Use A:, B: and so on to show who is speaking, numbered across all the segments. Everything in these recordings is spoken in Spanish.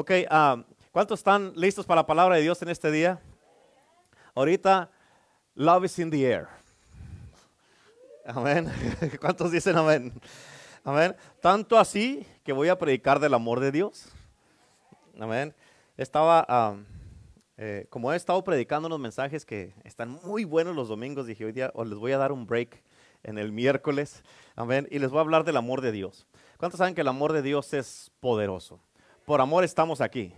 A: Ok, ah, ¿cuántos están listos para la palabra de Dios en este día? Ahorita, love is in the air. Amén. ¿Cuántos dicen amén? Amén. Tanto así que voy a predicar del amor de Dios. Amén. Estaba, ah, eh, como he estado predicando unos mensajes que están muy buenos los domingos, dije hoy día os les voy a dar un break en el miércoles. Amén. Y les voy a hablar del amor de Dios. ¿Cuántos saben que el amor de Dios es poderoso? Por amor estamos aquí.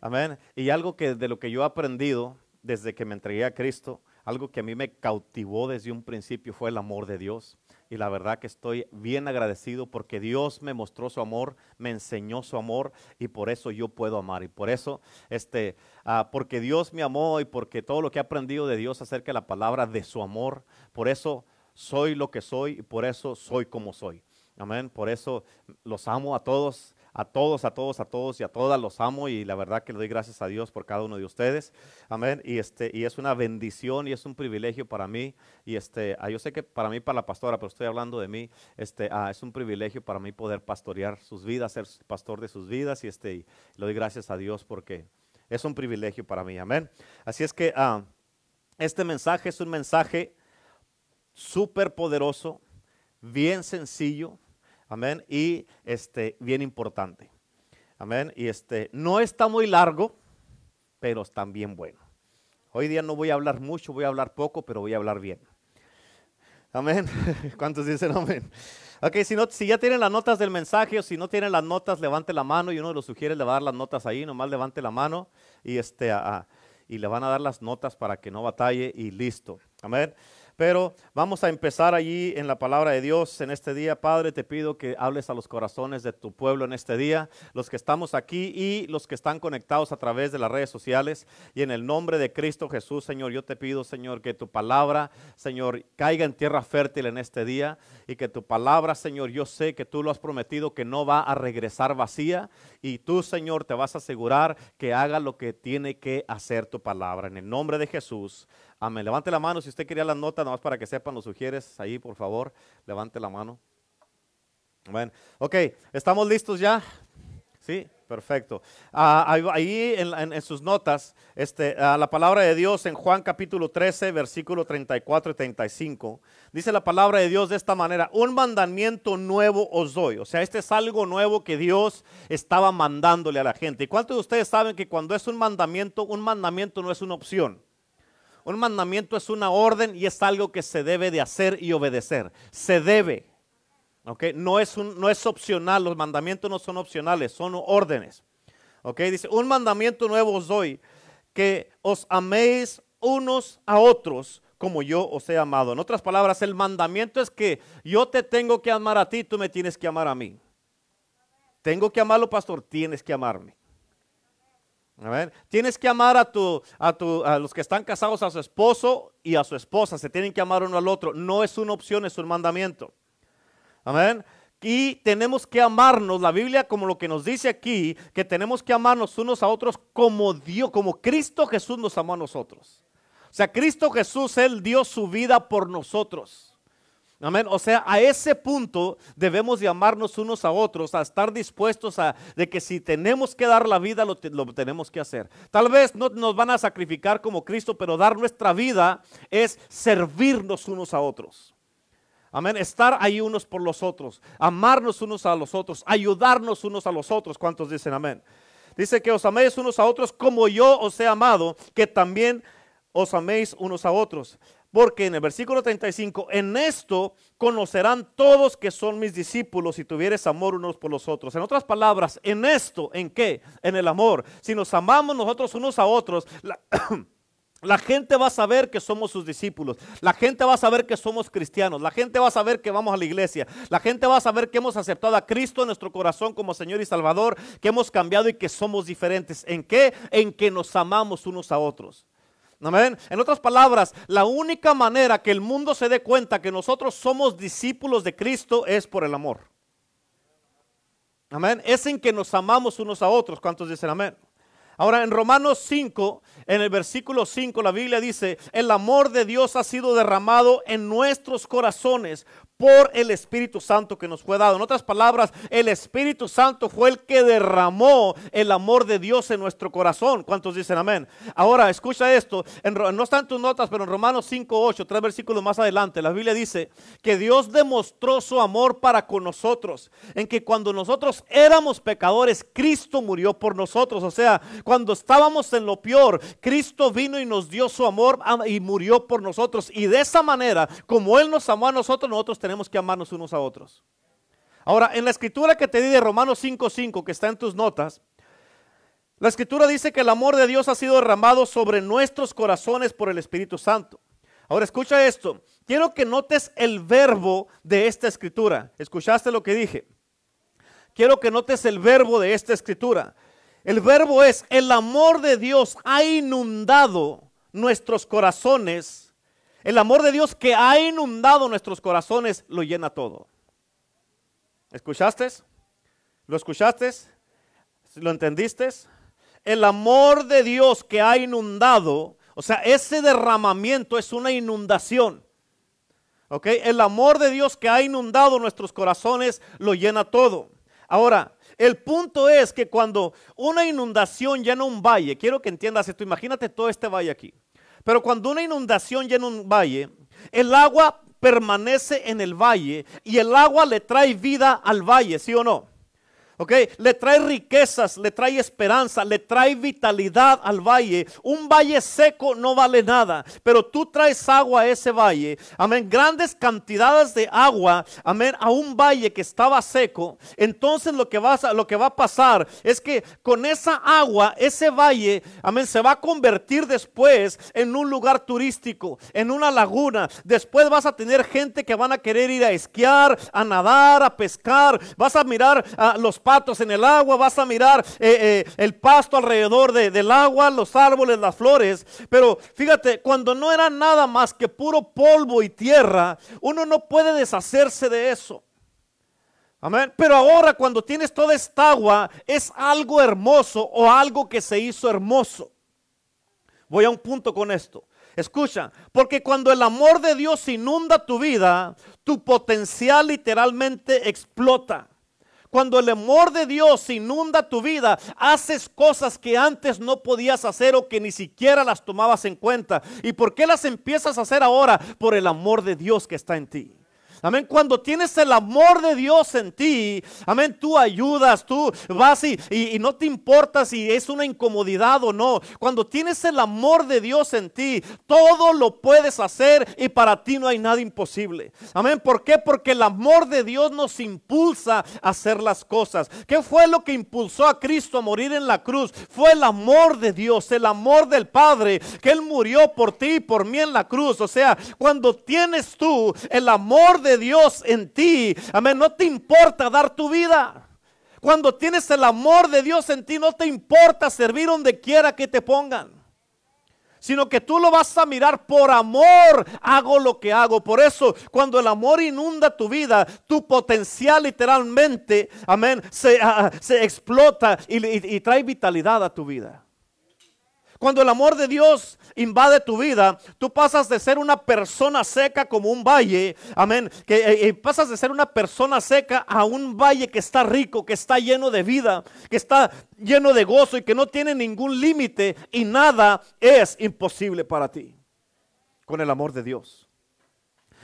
A: Amén. Y algo que de lo que yo he aprendido desde que me entregué a Cristo, algo que a mí me cautivó desde un principio fue el amor de Dios. Y la verdad que estoy bien agradecido porque Dios me mostró su amor, me enseñó su amor y por eso yo puedo amar. Y por eso, este, ah, porque Dios me amó y porque todo lo que he aprendido de Dios acerca de la palabra de su amor, por eso soy lo que soy y por eso soy como soy. Amén. Por eso los amo a todos a todos, a todos, a todos y a todas los amo y la verdad que le doy gracias a Dios por cada uno de ustedes. Amén. Y, este, y es una bendición y es un privilegio para mí. Y este, ah, yo sé que para mí, para la pastora, pero estoy hablando de mí, este, ah, es un privilegio para mí poder pastorear sus vidas, ser pastor de sus vidas. Y este, y le doy gracias a Dios porque es un privilegio para mí. Amén. Así es que ah, este mensaje es un mensaje súper poderoso, bien sencillo Amén. Y este, bien importante. Amén. Y este, no está muy largo, pero está bien bueno. Hoy día no voy a hablar mucho, voy a hablar poco, pero voy a hablar bien. Amén. ¿Cuántos dicen amén? Ok, si, no, ya tienen las notas del mensaje o si no tienen las notas, levante la mano y uno de los sugiere le va a dar las notas ahí, nomás levante la mano y, este, y le van a dar las notas para que no batalle y listo. Amén. Pero vamos a empezar allí en la palabra de Dios en este día. Padre, te pido que hables a los corazones de tu pueblo en este día, los que estamos aquí y los que están conectados a través de las redes sociales. Y en el nombre de Cristo Jesús, Señor, yo te pido, Señor, que tu palabra, Señor, caiga en tierra fértil en este día y que tu palabra, Señor, yo sé que tú lo has prometido que no va a regresar vacía y tú, Señor, te vas a asegurar que haga lo que tiene que hacer tu palabra. En el nombre de Jesús. Amén. Levante la mano si usted quería las notas, más para que sepan, los sugieres ahí, por favor. Levante la mano. Amén. Ok, ¿estamos listos ya? Sí, perfecto. Ah, ahí en, sus notas, este, ah, la palabra de Dios en Juan capítulo 13, versículo 34 y 35, dice la palabra de Dios de esta manera, un mandamiento nuevo os doy. O sea, este es algo nuevo que Dios estaba mandándole a la gente. ¿Y cuántos de ustedes saben que cuando es un mandamiento, un mandamiento no es una opción? Un mandamiento es una orden y es algo que se debe de hacer y obedecer. Se debe. ¿ok? No, es un, no es opcional, los mandamientos no son opcionales, son órdenes. ¿ok? Dice, un mandamiento nuevo os doy, que os améis unos a otros como yo os he amado. En otras palabras, el mandamiento es que yo te tengo que amar a ti, tú me tienes que amar a mí. Tengo que amarlo, pastor, tienes que amarme. Tienes que amar a, tu, a, tu, a los que están casados, a su esposo y a su esposa. Se tienen que amar uno al otro. No es una opción, es un mandamiento. Amén. Y tenemos que amarnos, la Biblia como lo que nos dice aquí, que tenemos que amarnos unos a otros como Dios, como Cristo Jesús nos amó a nosotros. O sea, Cristo Jesús, Él dio su vida por nosotros. Amén. O sea, a ese punto debemos de amarnos unos a otros, a estar dispuestos a de que si tenemos que dar la vida, lo, tenemos que hacer. Tal vez no nos van a sacrificar como Cristo, pero dar nuestra vida es servirnos unos a otros. Amén. Estar ahí unos por los otros, amarnos unos a los otros, ayudarnos unos a los otros. ¿Cuántos dicen amén? Dice que os améis unos a otros como yo os he amado, que también os améis unos a otros. Porque en el versículo 35, en esto conocerán todos que son mis discípulos si tuvieres amor unos por los otros. En otras palabras, en esto, ¿en qué? En el amor. Si nos amamos nosotros unos a otros, la, la gente va a saber que somos sus discípulos. La gente va a saber que somos cristianos. La gente va a saber que vamos a la iglesia. La gente va a saber que hemos aceptado a Cristo en nuestro corazón como Señor y Salvador, que hemos cambiado y que somos diferentes. ¿En qué? En que nos amamos unos a otros. En otras palabras, la única manera que el mundo se dé cuenta que nosotros somos discípulos de Cristo es por el amor. Amén. Es en que nos amamos unos a otros. ¿Cuántos dicen amén? Ahora en Romanos 5, en el versículo 5, la Biblia dice, el amor de Dios ha sido derramado en nuestros corazones por el Espíritu Santo que nos fue dado. En otras palabras, el Espíritu Santo fue el que derramó el amor de Dios en nuestro corazón. ¿Cuántos dicen amén? Ahora, escucha esto. no están tus notas, pero en Romanos 5, 8, tres versículos más adelante, la Biblia dice que Dios demostró su amor para con nosotros. En que cuando nosotros éramos pecadores, Cristo murió por nosotros. O sea, cuando estábamos en lo peor, Cristo vino y nos dio su amor y murió por nosotros. Y de esa manera, como Él nos amó a nosotros, nosotros tenemos tenemos que amarnos unos a otros. Ahora, en la escritura que te di de Romanos 5.5, que está en tus notas, la escritura dice que el amor de Dios ha sido derramado sobre nuestros corazones por el Espíritu Santo. Ahora escucha esto. Quiero que notes el verbo de esta escritura. ¿Escuchaste lo que dije? Quiero que notes el verbo de esta escritura. El verbo es, el amor de Dios ha inundado nuestros corazones el amor de Dios que ha inundado nuestros corazones lo llena todo. ¿Escuchaste? ¿Lo escuchaste? ¿Lo entendiste? El amor de Dios que ha inundado, o sea, ese derramamiento es una inundación. ¿Ok? El amor de Dios que ha inundado nuestros corazones lo llena todo. Ahora, el punto es que cuando una inundación llena un valle, quiero que entiendas esto, imagínate todo este valle aquí. Pero cuando una inundación llena un valle, el agua permanece en el valle y el agua le trae vida al valle, ¿sí o no? ¿Ok? Le trae riquezas, le trae esperanza, le trae vitalidad al valle. Un valle seco no vale nada, pero tú traes agua a ese valle, amén, grandes cantidades de agua, amén, a un valle que estaba seco. Entonces lo que, va a, pasar es que con esa agua, ese valle, amén, se va a convertir después en un lugar turístico, en una laguna. Después vas a tener gente que van a querer ir a esquiar, a nadar, a pescar. Vas a mirar a los en el agua, vas a mirar eh, eh, el pasto alrededor del agua, los árboles, las flores. Pero fíjate, cuando no era nada más que puro polvo y tierra, uno no puede deshacerse de eso. Amén. Pero ahora cuando tienes toda esta agua, es algo hermoso o algo que se hizo hermoso. Voy a un punto con esto. Escucha, porque cuando el amor de Dios inunda tu vida, tu potencial literalmente explota. Cuando el amor de Dios inunda tu vida, haces cosas que antes no podías hacer o que ni siquiera las tomabas en cuenta. ¿Y por qué las empiezas a hacer ahora? Por el amor de Dios que está en ti. Amén. Cuando tienes el amor de Dios en ti, amén, tú ayudas, tú vas y, y, no te importa si es una incomodidad o no. Cuando tienes el amor de Dios en ti, todo lo puedes hacer y para ti no hay nada imposible. Amén. ¿Por qué? Porque el amor de Dios nos impulsa a hacer las cosas. ¿Qué fue lo que impulsó a Cristo a morir en la cruz? Fue el amor de Dios, el amor del Padre, que Él murió por ti y por mí en la cruz. O sea, cuando tienes tú el amor de Dios en ti, amén, no te importa dar tu vida. Cuando tienes el amor de Dios en ti, no te importa servir donde quiera que te pongan. Sino que tú lo vas a mirar por amor, hago lo que hago. Por eso, cuando el amor inunda tu vida, tu potencial literalmente, amén, se, ah, explota y trae vitalidad a tu vida. Cuando el amor de Dios invade tu vida, tú pasas de ser una persona seca como un valle, amén, que eh, eh, pasas de ser una persona seca a un valle que está rico, que está lleno de vida, que está lleno de gozo y que no tiene ningún límite y nada es imposible para ti con el amor de Dios.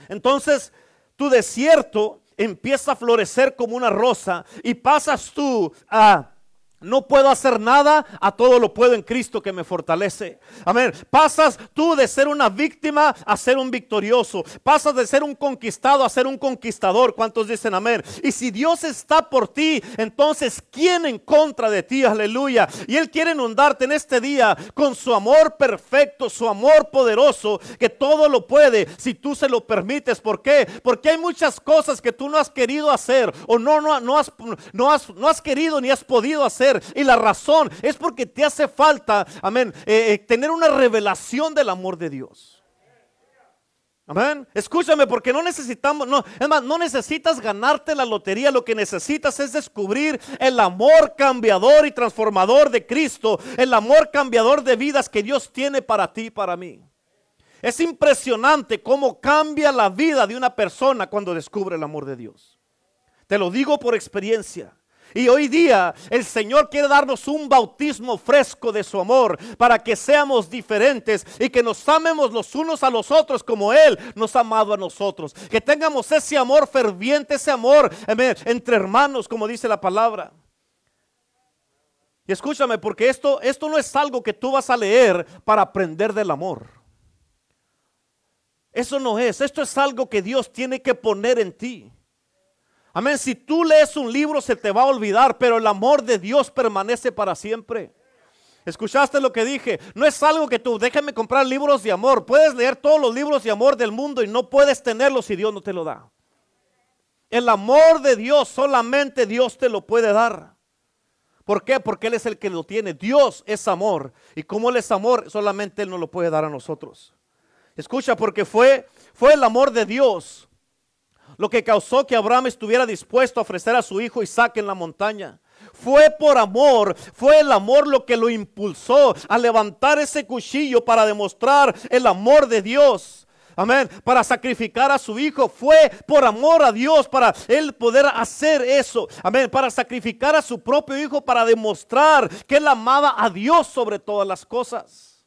A: Entonces, tu desierto empieza a florecer como una rosa y pasas tú a no puedo hacer nada, a todo lo puedo en Cristo que me fortalece. Amén. Pasas tú de ser una víctima a ser un victorioso. Pasas de ser un conquistado a ser un conquistador. ¿Cuántos dicen amén? Y si Dios está por ti, entonces ¿quién en contra de ti? Aleluya. Y Él quiere inundarte en este día con su amor perfecto, su amor poderoso, que todo lo puede si tú se lo permites. ¿Por qué? Porque hay muchas cosas que tú no has querido hacer o no, no, no, has, no, has, no has querido ni has podido hacer y la razón es porque te hace falta, amén, eh, eh, tener una revelación del amor de Dios. Amén. Escúchame, porque no necesitamos, no, no necesitas ganarte la lotería. Lo que necesitas es descubrir el amor cambiador y transformador de Cristo, el amor cambiador de vidas que Dios tiene para ti y para mí. Es impresionante cómo cambia la vida de una persona cuando descubre el amor de Dios. Te lo digo por experiencia. Y hoy día el Señor quiere darnos un bautismo fresco de su amor para que seamos diferentes y que nos amemos los unos a los otros como Él nos ha amado a nosotros. Que tengamos ese amor ferviente, ese amor entre hermanos, como dice la palabra. Y escúchame, porque esto, esto no es algo que tú vas a leer para aprender del amor. Eso no es, esto es algo que Dios tiene que poner en ti. Amén, si tú lees un libro se te va a olvidar, pero el amor de Dios permanece para siempre. ¿Escuchaste lo que dije? No es algo que tú, déjame comprar libros de amor. Puedes leer todos los libros de amor del mundo y no puedes tenerlos si Dios no te lo da. El amor de Dios solamente Dios te lo puede dar. ¿Por qué? Porque Él es el que lo tiene. Dios es amor. Y como Él es amor, solamente Él nos lo puede dar a nosotros. Escucha, porque fue, fue el amor de Dios lo que causó que Abraham estuviera dispuesto a ofrecer a su hijo Isaac en la montaña. Fue por amor, fue el amor lo que lo impulsó a levantar ese cuchillo para demostrar el amor de Dios. Amén. Para sacrificar a su hijo. Fue por amor a Dios para él poder hacer eso. Amén. Para sacrificar a su propio hijo para demostrar que él amaba a Dios sobre todas las cosas.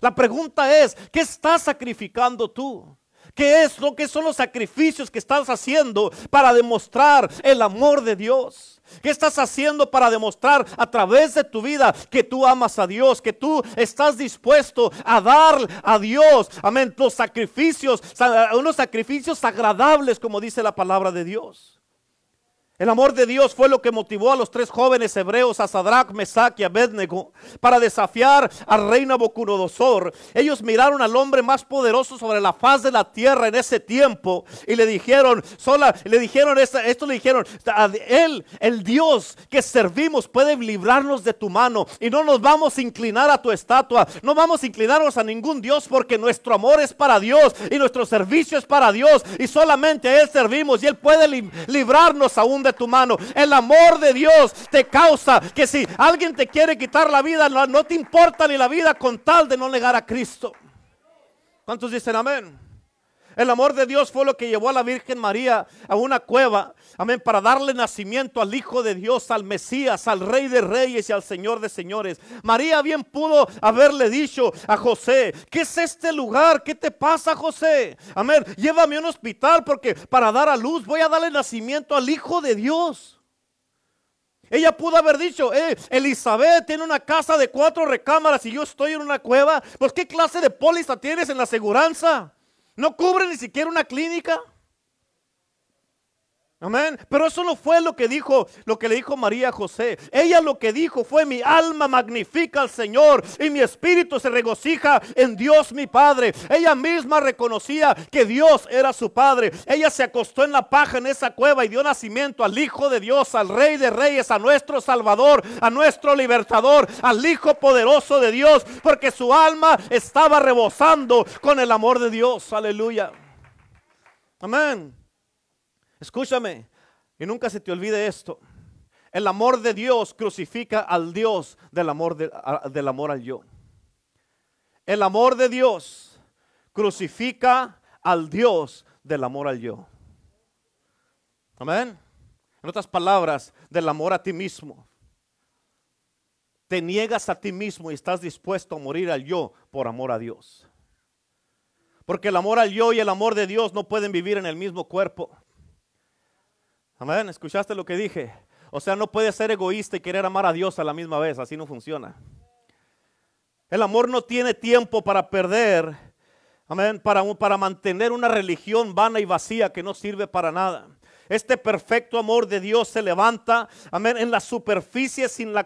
A: La pregunta es, ¿qué estás sacrificando tú? ¿Qué es lo que son los sacrificios que estás haciendo para demostrar el amor de Dios? ¿Qué estás haciendo para demostrar a través de tu vida que tú amas a Dios, que tú estás dispuesto a dar a Dios, amén, los sacrificios, unos sacrificios agradables como dice la palabra de Dios? El amor de Dios fue lo que motivó a los tres jóvenes hebreos, a Sadrach, Mesach y Abednego, para desafiar al rey Nabucodonosor. Ellos miraron al hombre más poderoso sobre la faz de la tierra en ese tiempo y le dijeron, sola, le dijeron esto, esto le dijeron, él, el Dios que servimos puede librarnos de tu mano y no nos vamos a inclinar a tu estatua, no vamos a inclinarnos a ningún Dios porque nuestro amor es para Dios y nuestro servicio es para Dios y solamente a Él servimos y Él puede librarnos aún de tu mano. El amor de Dios te causa que si alguien te quiere quitar la vida, no, te importa ni la vida con tal de no negar a Cristo. ¿Cuántos dicen amén? El amor de Dios fue lo que llevó a la Virgen María a una cueva, amén, para darle nacimiento al Hijo de Dios, al Mesías, al Rey de Reyes y al Señor de Señores. María bien pudo haberle dicho a José, ¿qué es este lugar? ¿Qué te pasa, José? Amén, llévame a un hospital porque para dar a luz voy a darle nacimiento al Hijo de Dios. Ella pudo haber dicho, eh, Elizabeth tiene una casa de cuatro recámaras y yo estoy en una cueva. Pues, ¿qué clase de póliza tienes en la aseguranza? No cubre ni siquiera una clínica. Amén. Pero eso no fue lo que dijo, lo que le dijo María José. Ella lo que dijo fue mi alma magnifica al Señor y mi espíritu se regocija en Dios mi Padre. Ella misma reconocía que Dios era su Padre. Ella se acostó en la paja en esa cueva y dio nacimiento al Hijo de Dios, al Rey de Reyes, a nuestro Salvador, a nuestro Libertador, al Hijo poderoso de Dios, porque su alma estaba rebosando con el amor de Dios. Aleluya. Amén. Escúchame, y nunca se te olvide esto. El amor de Dios crucifica al Dios del amor, del amor al yo. El amor de Dios crucifica al Dios del amor al yo. Amén. En otras palabras, del amor a ti mismo. Te niegas a ti mismo y estás dispuesto a morir al yo por amor a Dios. Porque el amor al yo y el amor de Dios no pueden vivir en el mismo cuerpo. Amén, ¿escuchaste lo que dije? O sea, no puedes ser egoísta y querer amar a Dios a la misma vez, así no funciona. El amor no tiene tiempo para perder, amén, para, para mantener una religión vana y vacía que no sirve para nada. Este perfecto amor de Dios se levanta, amén, en la superficie sin la,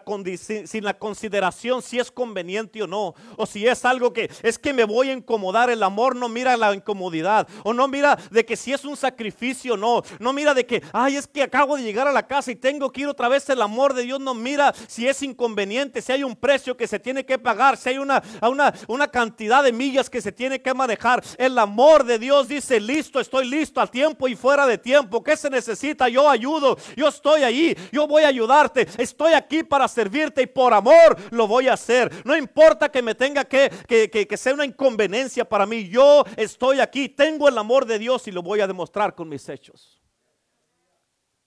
A: consideración si es conveniente o no. O si es algo que es que me voy a incomodar. El amor no mira la incomodidad. O no mira de que si es un sacrificio o no. No mira de que, ay, es que acabo de llegar a la casa y tengo que ir otra vez. El amor de Dios no mira si es inconveniente, si hay un precio que se tiene que pagar, si hay una, una, una cantidad de millas que se tiene que manejar. El amor de Dios dice, listo, estoy listo a tiempo y fuera de tiempo. ¿Qué se necesita, yo ayudo, yo estoy ahí, yo voy a ayudarte, estoy aquí para servirte y por amor lo voy a hacer. No importa que me tenga que, que, que, que sea una inconveniencia para mí, yo estoy aquí, tengo el amor de Dios y lo voy a demostrar con mis hechos.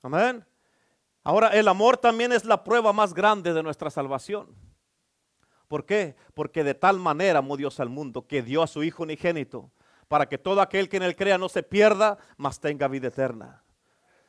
A: Amén. Ahora, el amor también es la prueba más grande de nuestra salvación. ¿Por qué? Porque de tal manera amó Dios al mundo que dio a su Hijo unigénito para que todo aquel que en él crea no se pierda, mas tenga vida eterna.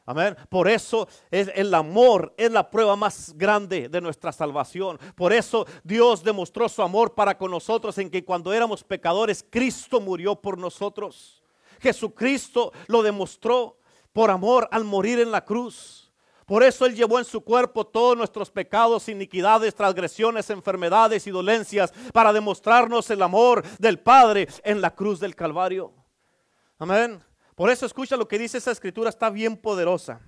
A: Amén. Por eso es el amor es la prueba más grande de nuestra salvación. Por eso Dios demostró su amor para con nosotros en que cuando éramos pecadores Cristo murió por nosotros. Jesucristo lo demostró por amor al morir en la cruz. Por eso Él llevó en su cuerpo todos nuestros pecados, iniquidades, transgresiones, enfermedades y dolencias para demostrarnos el amor del Padre en la cruz del Calvario. Amén. Por eso escucha lo que dice esa escritura, está bien poderosa.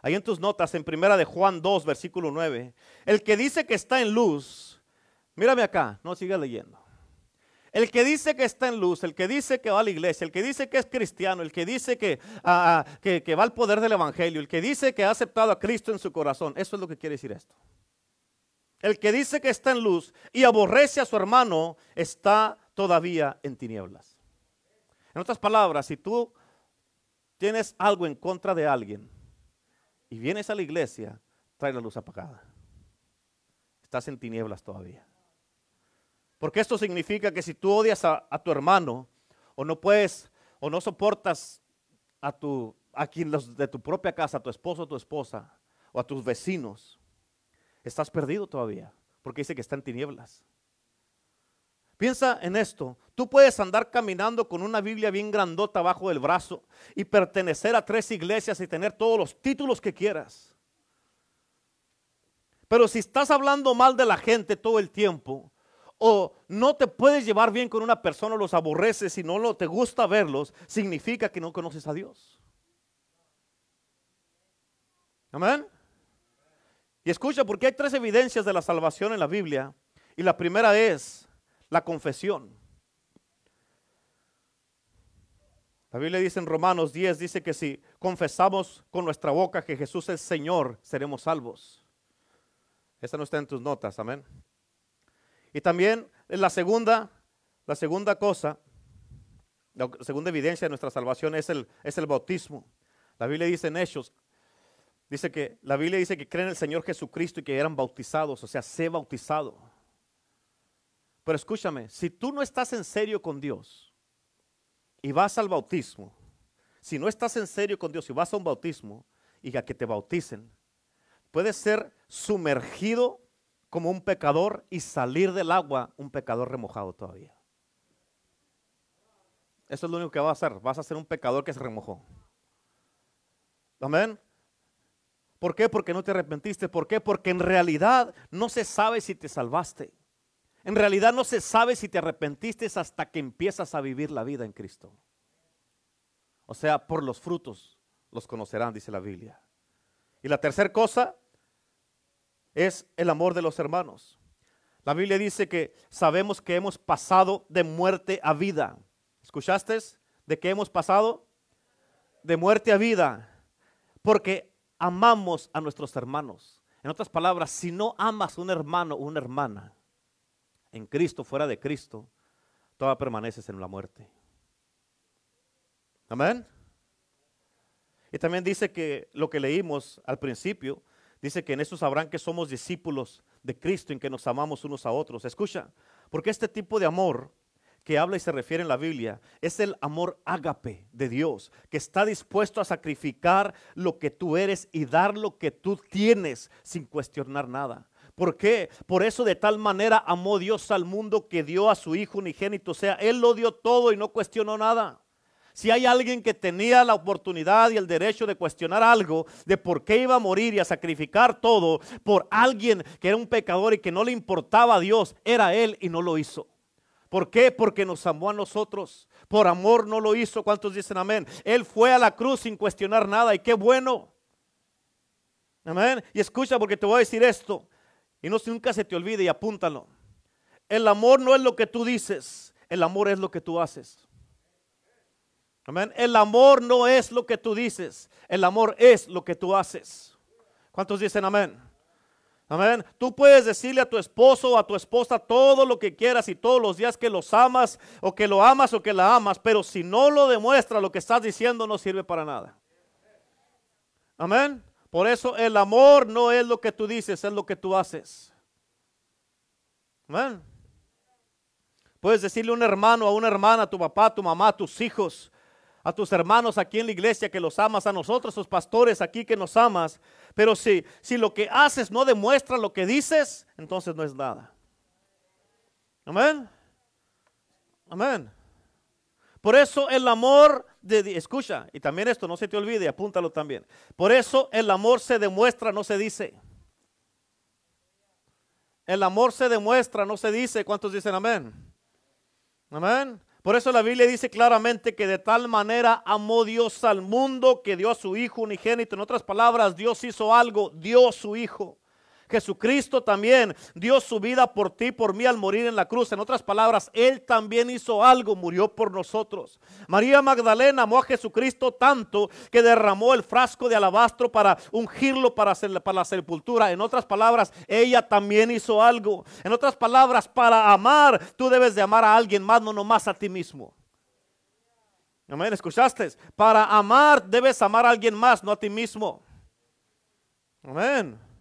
A: Ahí en tus notas, en primera de Juan 2, versículo 9. El que dice que está en luz, mírame acá, no siga leyendo. El que dice que está en luz, el que dice que va a la iglesia, el que dice que es cristiano, el que dice que, ah, ah, que, que va al poder del evangelio, el que dice que ha aceptado a Cristo en su corazón, eso es lo que quiere decir esto. El que dice que está en luz y aborrece a su hermano está todavía en tinieblas. En otras palabras, si tú tienes algo en contra de alguien y vienes a la iglesia, trae la luz apagada. Estás en tinieblas todavía. Porque esto significa que si tú odias a, tu hermano o no puedes o no soportas a tu a quien de tu propia casa, a tu esposo o tu esposa o a tus vecinos, estás perdido todavía, porque dice que está en tinieblas. Piensa en esto. Tú puedes andar caminando con una Biblia bien grandota bajo el brazo y pertenecer a tres iglesias y tener todos los títulos que quieras. Pero si estás hablando mal de la gente todo el tiempo, o no te puedes llevar bien con una persona, los aborreces y no te gusta verlos, significa que no conoces a Dios. Amén. Y escucha, porque hay tres evidencias de la salvación en la Biblia. Y la primera es la confesión. La Biblia dice en Romanos 10, dice que si confesamos con nuestra boca que Jesús es Señor, seremos salvos. Esa no está en tus notas, amén. Y también la segunda, la segunda cosa, la segunda evidencia de nuestra salvación es el, es el bautismo. La Biblia dice en Hechos, dice que la Biblia dice que creen en el Señor Jesucristo y que eran bautizados, o sea, sé bautizado. Pero escúchame, si tú no estás en serio con Dios y vas al bautismo, si no estás en serio con Dios y vas a un bautismo y a que te bauticen, puedes ser sumergido como un pecador y salir del agua un pecador remojado todavía. Eso es lo único que vas a hacer. Vas a ser un pecador que se remojó. Amén. ¿Por qué? Porque no te arrepentiste. ¿Por qué? Porque en realidad no se sabe si te salvaste. En realidad no se sabe si te arrepentiste hasta que empiezas a vivir la vida en Cristo. O sea, por los frutos los conocerán, dice la Biblia. Y la tercera cosa es el amor de los hermanos. La Biblia dice que sabemos que hemos pasado de muerte a vida. ¿Escuchaste? ¿De qué hemos pasado? De muerte a vida. Porque amamos a nuestros hermanos. En otras palabras, si no amas un hermano o una hermana en Cristo, fuera de Cristo, todavía permaneces en la muerte. Amén. Y también dice que lo que leímos al principio, Dice que en eso sabrán que somos discípulos de Cristo, en que nos amamos unos a otros. Escucha, porque este tipo de amor que habla y se refiere en la Biblia es el amor ágape de Dios, que está dispuesto a sacrificar lo que tú eres y dar lo que tú tienes sin cuestionar nada. ¿Por qué? Por eso de tal manera amó Dios al mundo que dio a su Hijo unigénito. O sea, Él lo dio todo y no cuestionó nada. Si hay alguien que tenía la oportunidad y el derecho de cuestionar algo de por qué iba a morir y a sacrificar todo por alguien que era un pecador y que no le importaba a Dios, era él y no lo hizo. ¿Por qué? Porque nos amó a nosotros. Por amor no lo hizo. ¿Cuántos dicen amén? Él fue a la cruz sin cuestionar nada y qué bueno. Amén. Y escucha porque te voy a decir esto. Y no nunca se te olvide y apúntalo. El amor no es lo que tú dices. El amor es lo que tú haces. Amén. El amor no es lo que tú dices, el amor es lo que tú haces. ¿Cuántos dicen amén? Amén. Tú puedes decirle a tu esposo o a tu esposa todo lo que quieras y todos los días que los amas o que lo amas o que la amas, pero si no lo demuestra lo que estás diciendo no sirve para nada. Amén. Por eso el amor no es lo que tú dices, es lo que tú haces. Amén. Puedes decirle a un hermano, a una hermana, a tu papá, a tu mamá, a tus hijos, a tus hermanos aquí en la iglesia que los amas, a nosotros, los pastores aquí que nos amas. Pero si, si lo que haces no demuestra lo que dices, entonces no es nada. Amén. Amén. Por eso el amor de escucha, y también esto no se te olvide, apúntalo también. Por eso el amor se demuestra, no se dice. El amor se demuestra, no se dice. ¿Cuántos dicen amén? Amén. Por eso la Biblia dice claramente que de tal manera amó Dios al mundo que dio a su Hijo unigénito. En otras palabras, Dios hizo algo, dio su Hijo. Jesucristo también dio su vida por ti, por mí al morir en la cruz. En otras palabras, Él también hizo algo, murió por nosotros. María Magdalena amó a Jesucristo tanto que derramó el frasco de alabastro para ungirlo para, para la sepultura. En otras palabras, ella también hizo algo. En otras palabras, para amar, tú debes de amar a alguien más, no nomás a ti mismo. Amén, ¿escuchaste? Para amar debes amar a alguien más, no a ti mismo. Amén.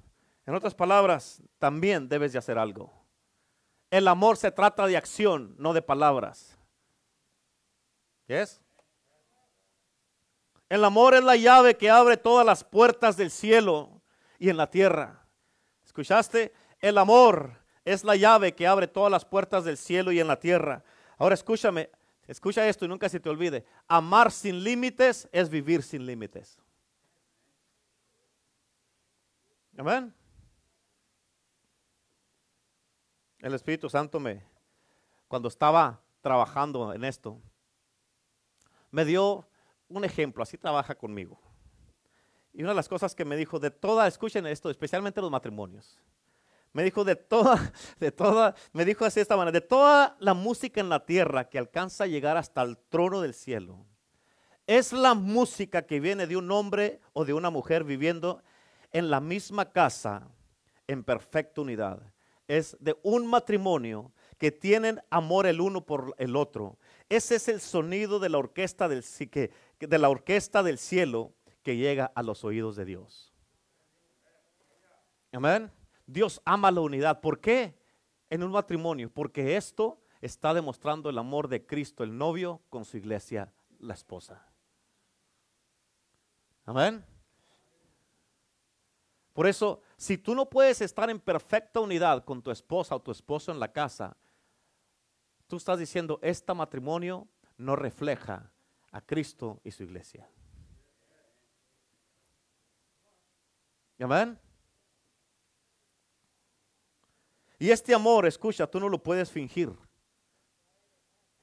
A: En otras palabras, también debes de hacer algo. El amor se trata de acción, no de palabras. ¿Qué es? El amor es la llave que abre todas las puertas del cielo y en la tierra. ¿Escuchaste? El amor es la llave que abre todas las puertas del cielo y en la tierra. Ahora escúchame, escucha esto y nunca se te olvide. Amar sin límites es vivir sin límites. Amén. El Espíritu Santo me, cuando estaba trabajando en esto, me dio un ejemplo, así trabaja conmigo. Y una de las cosas que me dijo de toda, escuchen esto, especialmente los matrimonios. Me dijo de toda, de toda, me dijo así de esta manera, de toda la música en la tierra que alcanza a llegar hasta el trono del cielo, es la música que viene de un hombre o de una mujer viviendo en la misma casa en perfecta unidad es de un matrimonio que tienen amor el uno por el otro. Ese es el sonido de la orquesta del, de la orquesta del cielo que llega a los oídos de Dios. Amén. Dios ama la unidad. ¿Por qué? En un matrimonio. Porque esto está demostrando el amor de Cristo, el novio, con su iglesia, la esposa. Amén. Por eso, si tú no puedes estar en perfecta unidad con tu esposa o tu esposo en la casa, tú estás diciendo, este matrimonio no refleja a Cristo y su iglesia. Amén. Y este amor, escucha, tú no lo puedes fingir.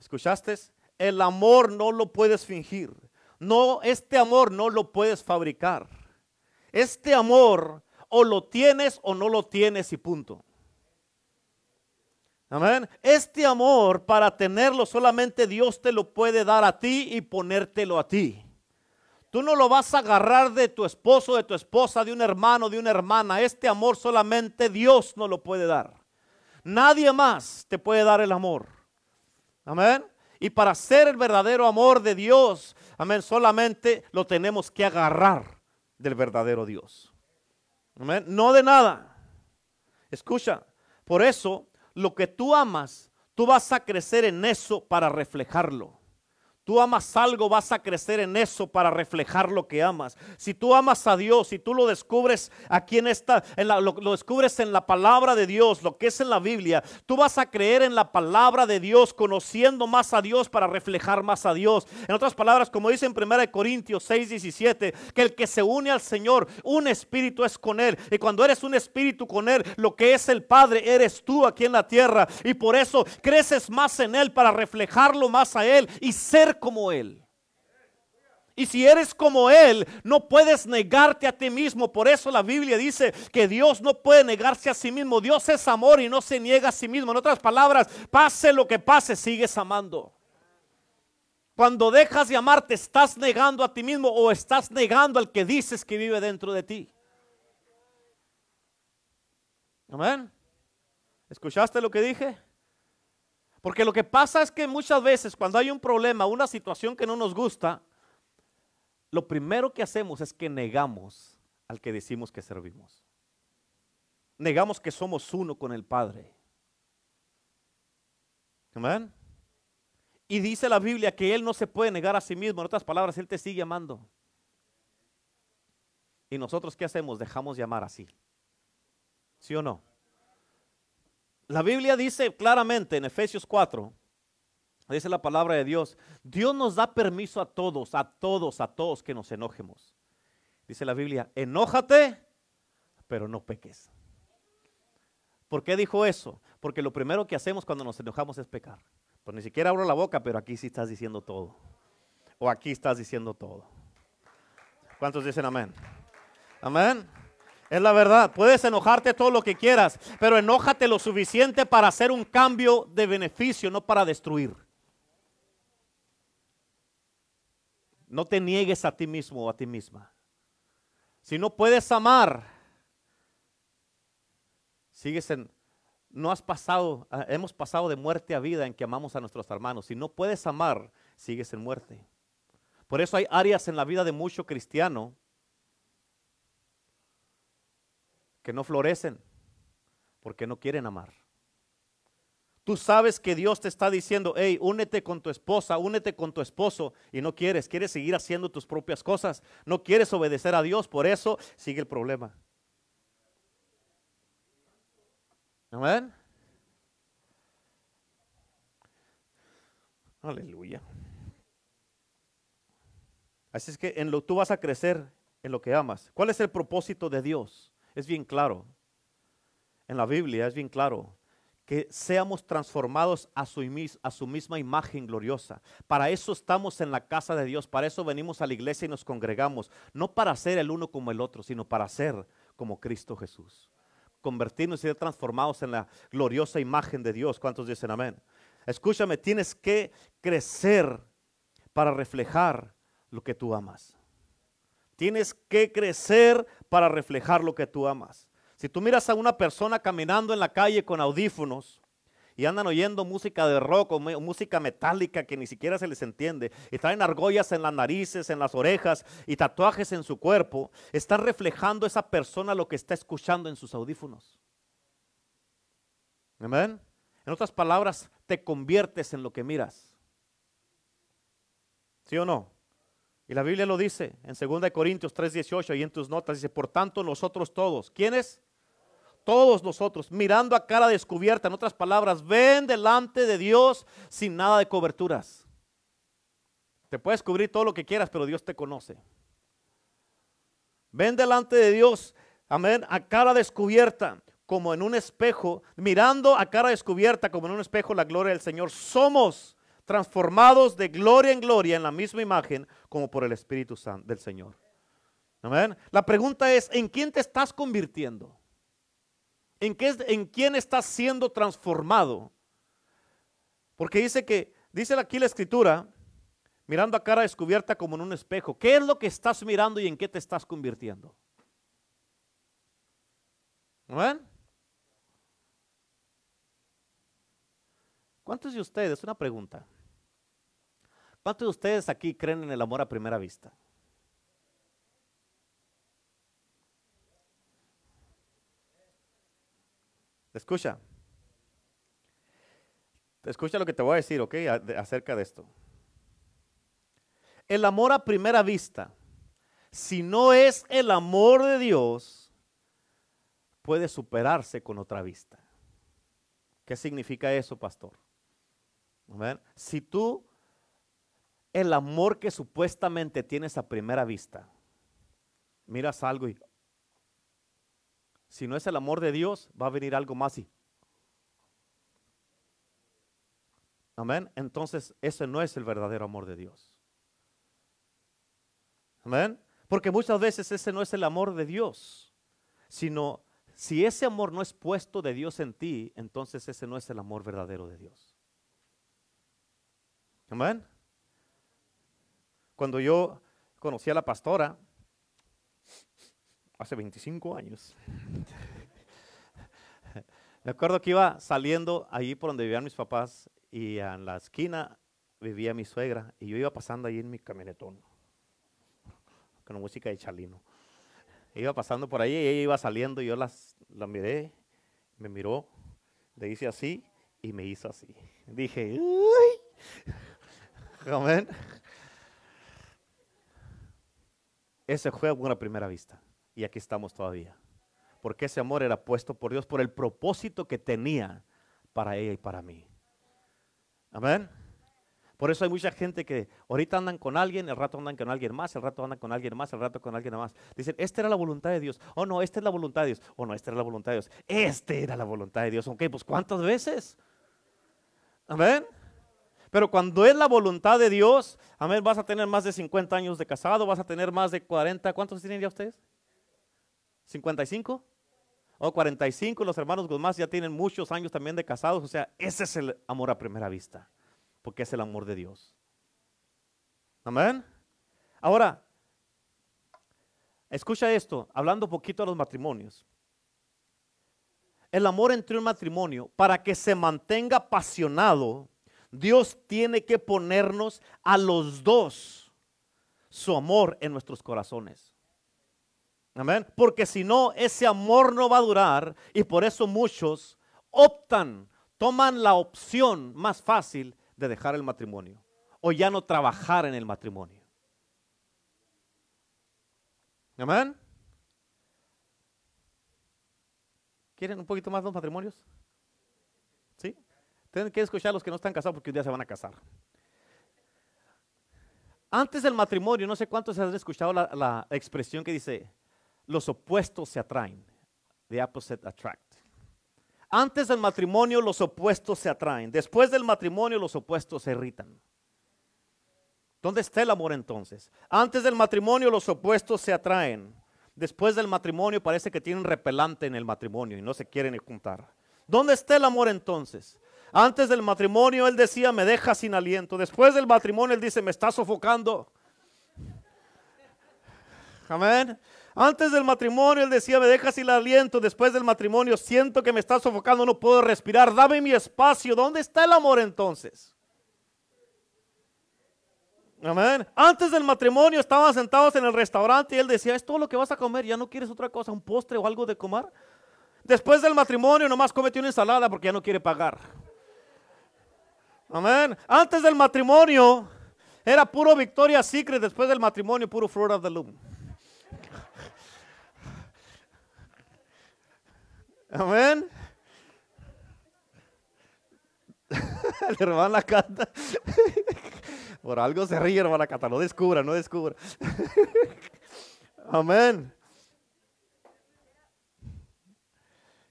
A: ¿Escuchaste? El amor no lo puedes fingir. No, este amor no lo puedes fabricar. Este amor o lo tienes o no lo tienes y punto. Amén. Este amor para tenerlo solamente Dios te lo puede dar a ti y ponértelo a ti. Tú no lo vas a agarrar de tu esposo, de tu esposa, de un hermano, de una hermana. Este amor solamente Dios no lo puede dar. Nadie más te puede dar el amor. Amén. Y para ser el verdadero amor de Dios, amén, solamente lo tenemos que agarrar del verdadero Dios. Amén. No de nada. Escucha, por eso lo que tú amas, tú vas a crecer en eso para reflejarlo. Tú amas algo, vas a crecer en eso para reflejar lo que amas. Si tú amas a Dios, si tú lo descubres aquí en esta, lo, descubres en la palabra de Dios, lo que es en la Biblia, tú vas a creer en la palabra de Dios, conociendo más a Dios para reflejar más a Dios. En otras palabras, como dice en 1 Corintios 6, 17, que el que se une al Señor, un espíritu es con Él. Y cuando eres un espíritu con Él, lo que es el Padre, eres tú aquí en la tierra. Y por eso creces más en Él para reflejarlo más a Él y ser como Él. Y si eres como Él, no puedes negarte a ti mismo. Por eso la Biblia dice que Dios no puede negarse a sí mismo. Dios es amor y no se niega a sí mismo. En otras palabras, pase lo que pase, sigues amando. Cuando dejas de amar, te estás negando a ti mismo o estás negando al que dices que vive dentro de ti. Amén. ¿Escuchaste lo que dije? Porque lo que pasa es que muchas veces cuando hay un problema, una situación que no nos gusta, lo primero que hacemos es que negamos al que decimos que servimos. Negamos que somos uno con el Padre. Amén. Y dice la Biblia que Él no se puede negar a sí mismo. En otras palabras, Él te sigue amando. ¿Y nosotros qué hacemos? Dejamos de amar así. ¿Sí o no? La Biblia dice claramente en Efesios 4, dice la palabra de Dios, Dios nos da permiso a todos, a todos, a todos que nos enojemos. Dice la Biblia, enójate, pero no peques. ¿Por qué dijo eso? Porque lo primero que hacemos cuando nos enojamos es pecar. Pues ni siquiera abro la boca, pero aquí sí estás diciendo todo. O aquí estás diciendo todo. ¿Cuántos dicen amén? Amén. Es la verdad. Puedes enojarte todo lo que quieras, pero enójate lo suficiente para hacer un cambio de beneficio, no para destruir. No te niegues a ti mismo o a ti misma. Si no puedes amar, sigues en, no has pasado, ah, hemos pasado de muerte a vida en que amamos a nuestros hermanos. Si no puedes amar, sigues en muerte. Por eso hay áreas en la vida de mucho cristiano que no florecen porque no quieren amar. Tú sabes que Dios te está diciendo, hey, únete con tu esposa, únete con tu esposo y no quieres, quieres seguir haciendo tus propias cosas, no quieres obedecer a Dios, por eso sigue el problema. Amén. Aleluya. Así es que en lo tú vas a crecer en lo que amas. ¿Cuál es el propósito de Dios? Es bien claro. En la Biblia es bien claro que seamos transformados a su, a su, misma imagen gloriosa. Para eso estamos en la casa de Dios, para eso venimos a la iglesia y nos congregamos, no para ser el uno como el otro, sino para ser como Cristo Jesús. Convertirnos y ser transformados en la gloriosa imagen de Dios. ¿Cuántos dicen amén? Escúchame, tienes que crecer para reflejar lo que tú amas. Tienes que crecer para reflejar lo que tú amas. Si tú miras a una persona caminando en la calle con audífonos y andan oyendo música de rock o música metálica que ni siquiera se les entiende, y traen argollas en las narices, en las orejas y tatuajes en su cuerpo, están reflejando esa persona lo que está escuchando en sus audífonos. Amén. En otras palabras, te conviertes en lo que miras. ¿Sí o no? Y la Biblia lo dice en 2 Corintios 3:18 y en tus notas dice, por tanto nosotros todos, ¿quiénes? Todos nosotros, mirando a cara descubierta, en otras palabras, ven delante de Dios sin nada de coberturas. Te puedes cubrir todo lo que quieras, pero Dios te conoce. Ven delante de Dios, amén, a cara descubierta, como en un espejo, mirando a cara descubierta, como en un espejo, la gloria del Señor. Somos transformados de gloria en gloria en la misma imagen como por el Espíritu Santo del Señor. Amén. La pregunta es, ¿en quién te estás convirtiendo? ¿En, qué, ¿En quién estás siendo transformado? Porque dice que, dice aquí la escritura, mirando a cara descubierta como en un espejo. ¿Qué es lo que estás mirando y en qué te estás convirtiendo? ¿Amén? ¿Cuántos de ustedes, una pregunta, ¿Cuántos de ustedes aquí creen en el amor a primera vista? Escucha. Escucha lo que te voy a decir, ¿ok? Acerca de esto. El amor a primera vista, si no es el amor de Dios, puede superarse con otra vista. ¿Qué significa eso, pastor? Si tú el amor que supuestamente tienes a primera vista, miras algo y si no es el amor de Dios, va a venir algo más y Amén. Entonces, ese no es el verdadero amor de Dios. Amén. Porque muchas veces ese no es el amor de Dios, sino si ese amor no es puesto de Dios en ti, entonces ese no es el amor verdadero de Dios. Amén. Cuando yo conocí a la pastora, hace 25 años, me acuerdo que iba saliendo allí por donde vivían mis papás y en la esquina vivía mi suegra y yo iba pasando ahí en mi camionetón con música de Chalino. Iba pasando por ahí y ella iba saliendo y yo las, la miré, me miró, le hice así y me hizo así. Dije, uy, amén. Ese fue una primera vista y aquí estamos todavía. Porque ese amor era puesto por Dios por el propósito que tenía para ella y para mí. Amén. Por eso hay mucha gente que ahorita andan con alguien, el rato andan con alguien más, el rato andan con alguien más, el rato con alguien más. Dicen, esta era la voluntad de Dios. Oh, no, esta es la voluntad de Dios. Oh, no, esta era la voluntad de Dios. Esta era la voluntad de Dios. Ok, pues ¿cuántas veces? Amén. Pero cuando es la voluntad de Dios, amén, vas a tener más de 50 años de casado, vas a tener más de 40. ¿Cuántos tienen ya ustedes? ¿55? O 45, los hermanos Guzmán ya tienen muchos años también de casados. O sea, ese es el amor a primera vista porque es el amor de Dios. Amén. Ahora, escucha esto, hablando un poquito de los matrimonios. El amor entre un matrimonio, para que se mantenga apasionado, Dios tiene que ponernos a los dos su amor en nuestros corazones. Amén. Porque si no, ese amor no va a durar y por eso muchos optan, toman la opción más fácil de dejar el matrimonio o ya no trabajar en el matrimonio. Amén. ¿Quieren un poquito más los matrimonios? Tienen que escuchar a los que no están casados porque un día se van a casar. Antes del matrimonio, no sé cuántos han escuchado la, la expresión que dice, los opuestos se atraen. The opposite attract. Antes del matrimonio los opuestos se atraen. Después del matrimonio los opuestos se irritan. ¿Dónde está el amor entonces? Antes del matrimonio los opuestos se atraen. Después del matrimonio parece que tienen repelante en el matrimonio y no se quieren juntar. ¿Dónde está el amor entonces? Antes del matrimonio él decía, me deja sin aliento. Después del matrimonio él dice, me está sofocando. Amén. Antes del matrimonio él decía, me dejas sin aliento. Después del matrimonio siento que me está sofocando, no puedo respirar. Dame mi espacio. ¿Dónde está el amor entonces? Amén. Antes del matrimonio estaban sentados en el restaurante y él decía, es todo lo que vas a comer, ya no quieres otra cosa, un postre o algo de comer. Después del matrimonio nomás comete una ensalada porque ya no quiere pagar. Amén. Antes del matrimonio era puro Victoria Secret, después del matrimonio puro Fruit of the Loom. Amén. La hermana canta. Por algo se ríe, hermana Cata. No descubra, no descubra. Amén.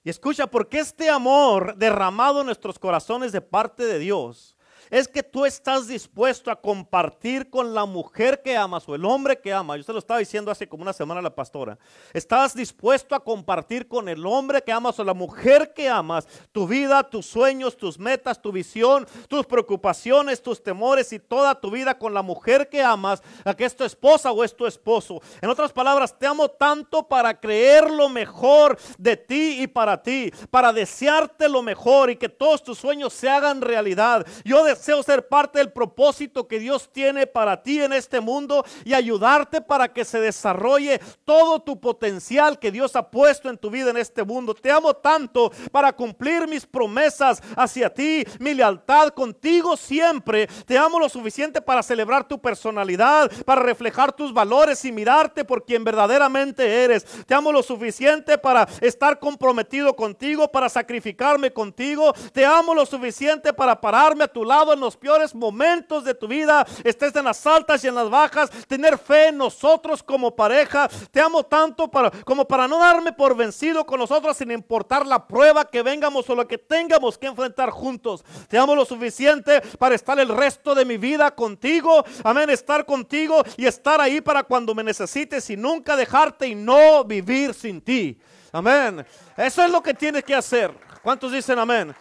A: Y escucha, porque este amor derramado en nuestros corazones de parte de Dios es que tú estás dispuesto a compartir con la mujer que amas o el hombre que ama. Yo se lo estaba diciendo hace como una semana a la pastora. Estás dispuesto a compartir con el hombre que amas o la mujer que amas tu vida, tus sueños, tus metas, tu visión, tus preocupaciones, tus temores y toda tu vida con la mujer que amas, la que es tu esposa o es tu esposo. En otras palabras, te amo tanto para creer lo mejor de ti y para ti, para desearte lo mejor y que todos tus sueños se hagan realidad. Yo deseo ser parte del propósito que Dios tiene para ti en este mundo y ayudarte para que se desarrolle todo tu potencial que Dios ha puesto en tu vida en este mundo. Te amo tanto para cumplir mis promesas hacia ti, mi lealtad contigo siempre. Te amo lo suficiente para celebrar tu personalidad, para reflejar tus valores y mirarte por quien verdaderamente eres. Te amo lo suficiente para estar comprometido contigo, para sacrificarme contigo. Te amo lo suficiente para pararme a tu lado en los peores momentos de tu vida, estés en las altas y en las bajas, tener fe en nosotros como pareja. Te amo tanto para, como para no darme por vencido con nosotros sin importar la prueba que vengamos o lo que tengamos que enfrentar juntos. Te amo lo suficiente para estar el resto de mi vida contigo. Amén, estar contigo y estar ahí para cuando me necesites y nunca dejarte y no vivir sin ti. Amén. Eso es lo que tienes que hacer. ¿Cuántos dicen amén?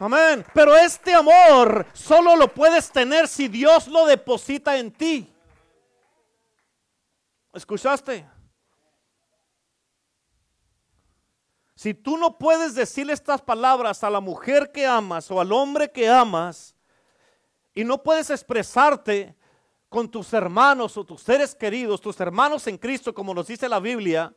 A: Amén. Pero este amor solo lo puedes tener si Dios lo deposita en ti. ¿Escuchaste? Si tú no puedes decirle estas palabras a la mujer que amas o al hombre que amas y no puedes expresarte con tus hermanos o tus seres queridos, tus hermanos en Cristo, como nos dice la Biblia,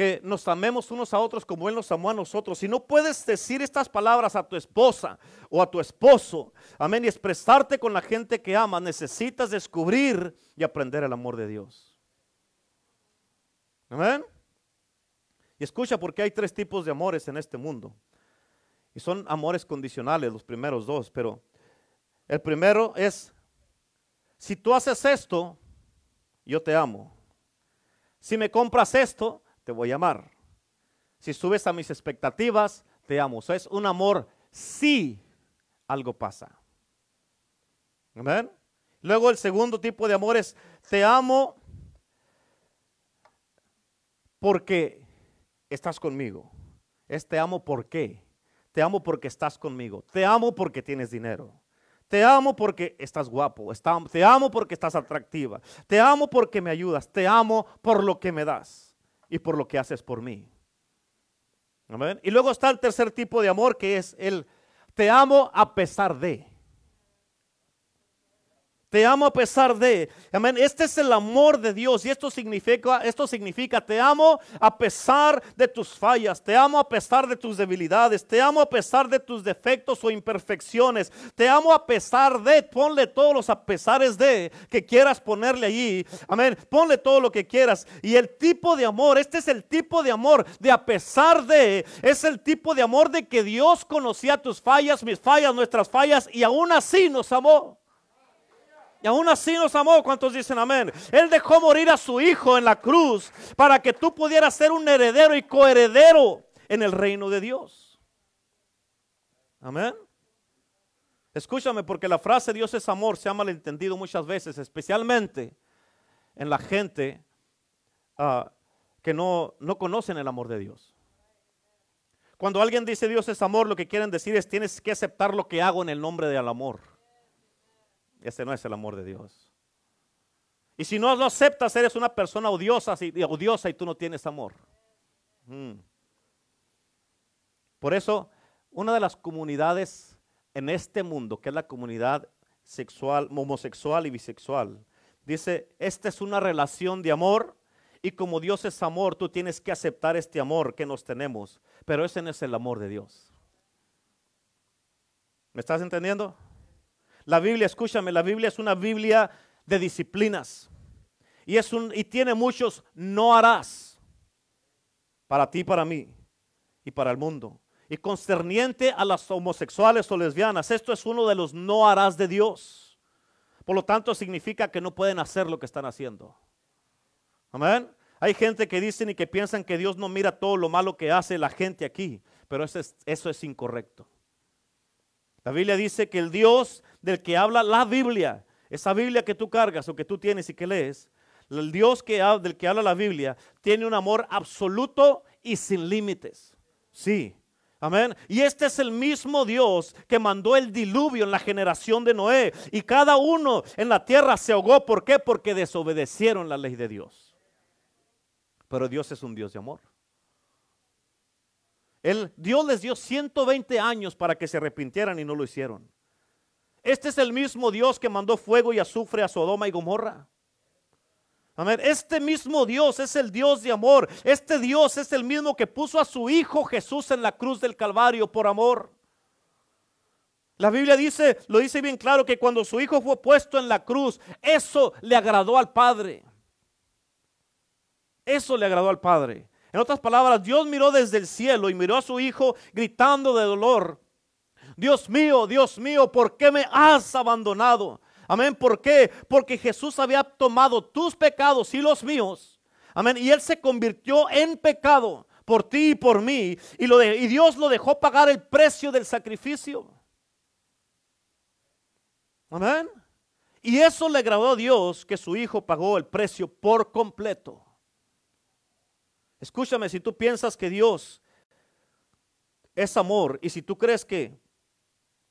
A: que nos amemos unos a otros como Él nos amó a nosotros. Si no puedes decir estas palabras a tu esposa o a tu esposo, amén, y expresarte con la gente que amas, necesitas descubrir y aprender el amor de Dios. Amén. Y escucha porque hay tres tipos de amores en este mundo. Y son amores condicionales, los primeros dos. Pero el primero es, si tú haces esto, yo te amo. Si me compras esto, voy a amar. Si subes a mis expectativas, te amo. O es un amor si algo pasa. Luego el segundo tipo de amor es, te amo porque estás conmigo. Es te amo porque. Te amo porque estás conmigo. Te amo porque tienes dinero. Te amo porque estás guapo. Te amo porque estás atractiva. Te amo porque me ayudas. Te amo por lo que me das y por lo que haces por mí. Y luego está el tercer tipo de amor que es el te amo a pesar de. Te amo a pesar de. Amén. Este es el amor de Dios y esto significa, esto significa, te amo a pesar de tus fallas, te amo a pesar de tus debilidades, te amo a pesar de tus defectos o imperfecciones, te amo a pesar de, ponle todos los a pesares de que quieras ponerle allí. Amén. Ponle todo lo que quieras. Y el tipo de amor, este es el tipo de amor de a pesar de, es el tipo de amor de que Dios conocía tus fallas, mis fallas, nuestras fallas y aún así nos amó. Y aún así nos amó. ¿Cuántos dicen amén? Él dejó morir a su hijo en la cruz para que tú pudieras ser un heredero y coheredero en el reino de Dios. Amén. Escúchame, porque la frase Dios es amor se ha malentendido muchas veces, especialmente en la gente ah, que no, no conocen el amor de Dios. Cuando alguien dice Dios es amor, lo que quieren decir es tienes que aceptar lo que hago en el nombre del amor. Ese no es el amor de Dios. Y si no lo aceptas, eres una persona odiosa, odiosa y tú no tienes amor. Mm. Por eso, una de las comunidades en este mundo, que es la comunidad sexual, homosexual y bisexual, dice, esta es una relación de amor y como Dios es amor, tú tienes que aceptar este amor que nos tenemos. Pero ese no es el amor de Dios. ¿Me estás entendiendo? La Biblia, escúchame, la Biblia es una Biblia de disciplinas. Y, es un, y tiene muchos no harás para ti, para mí y para el mundo. Y concerniente a las homosexuales o lesbianas, esto es uno de los no harás de Dios. Por lo tanto, significa que no pueden hacer lo que están haciendo. Amén. Hay gente que dicen y que piensan que Dios no mira todo lo malo que hace la gente aquí, pero eso es, eso es incorrecto. La Biblia dice que el Dios del que habla la Biblia, esa Biblia que tú cargas o que tú tienes y que lees, el Dios que, del que habla la Biblia tiene un amor absoluto y sin límites. Sí, Amén. Y este es el mismo Dios que mandó el diluvio en la generación de Noé. Y cada uno en la tierra se ahogó. ¿Por qué? Porque desobedecieron la ley de Dios. Pero Dios es un Dios de amor. Dios les dio 120 años para que se arrepintieran y no lo hicieron. Este es el mismo Dios que mandó fuego y azufre a Sodoma y Gomorra. Amén. Este mismo Dios es el Dios de amor. Este Dios es el mismo que puso a su Hijo Jesús en la cruz del Calvario por amor. La Biblia dice, lo dice bien claro, que cuando su Hijo fue puesto en la cruz, eso le agradó al Padre. Eso le agradó al Padre. En otras palabras, Dios miró desde el cielo y miró a su hijo gritando de dolor. Dios mío, Dios mío, ¿por qué me has abandonado? Amén. ¿Por qué? Porque Jesús había tomado tus pecados y los míos. Amén. Y Él se convirtió en pecado por ti y por mí. Y, Dios lo dejó pagar el precio del sacrificio. Amén. Y eso le agradó a Dios que su Hijo pagó el precio por completo. Escúchame, si tú piensas que Dios es amor y si tú crees que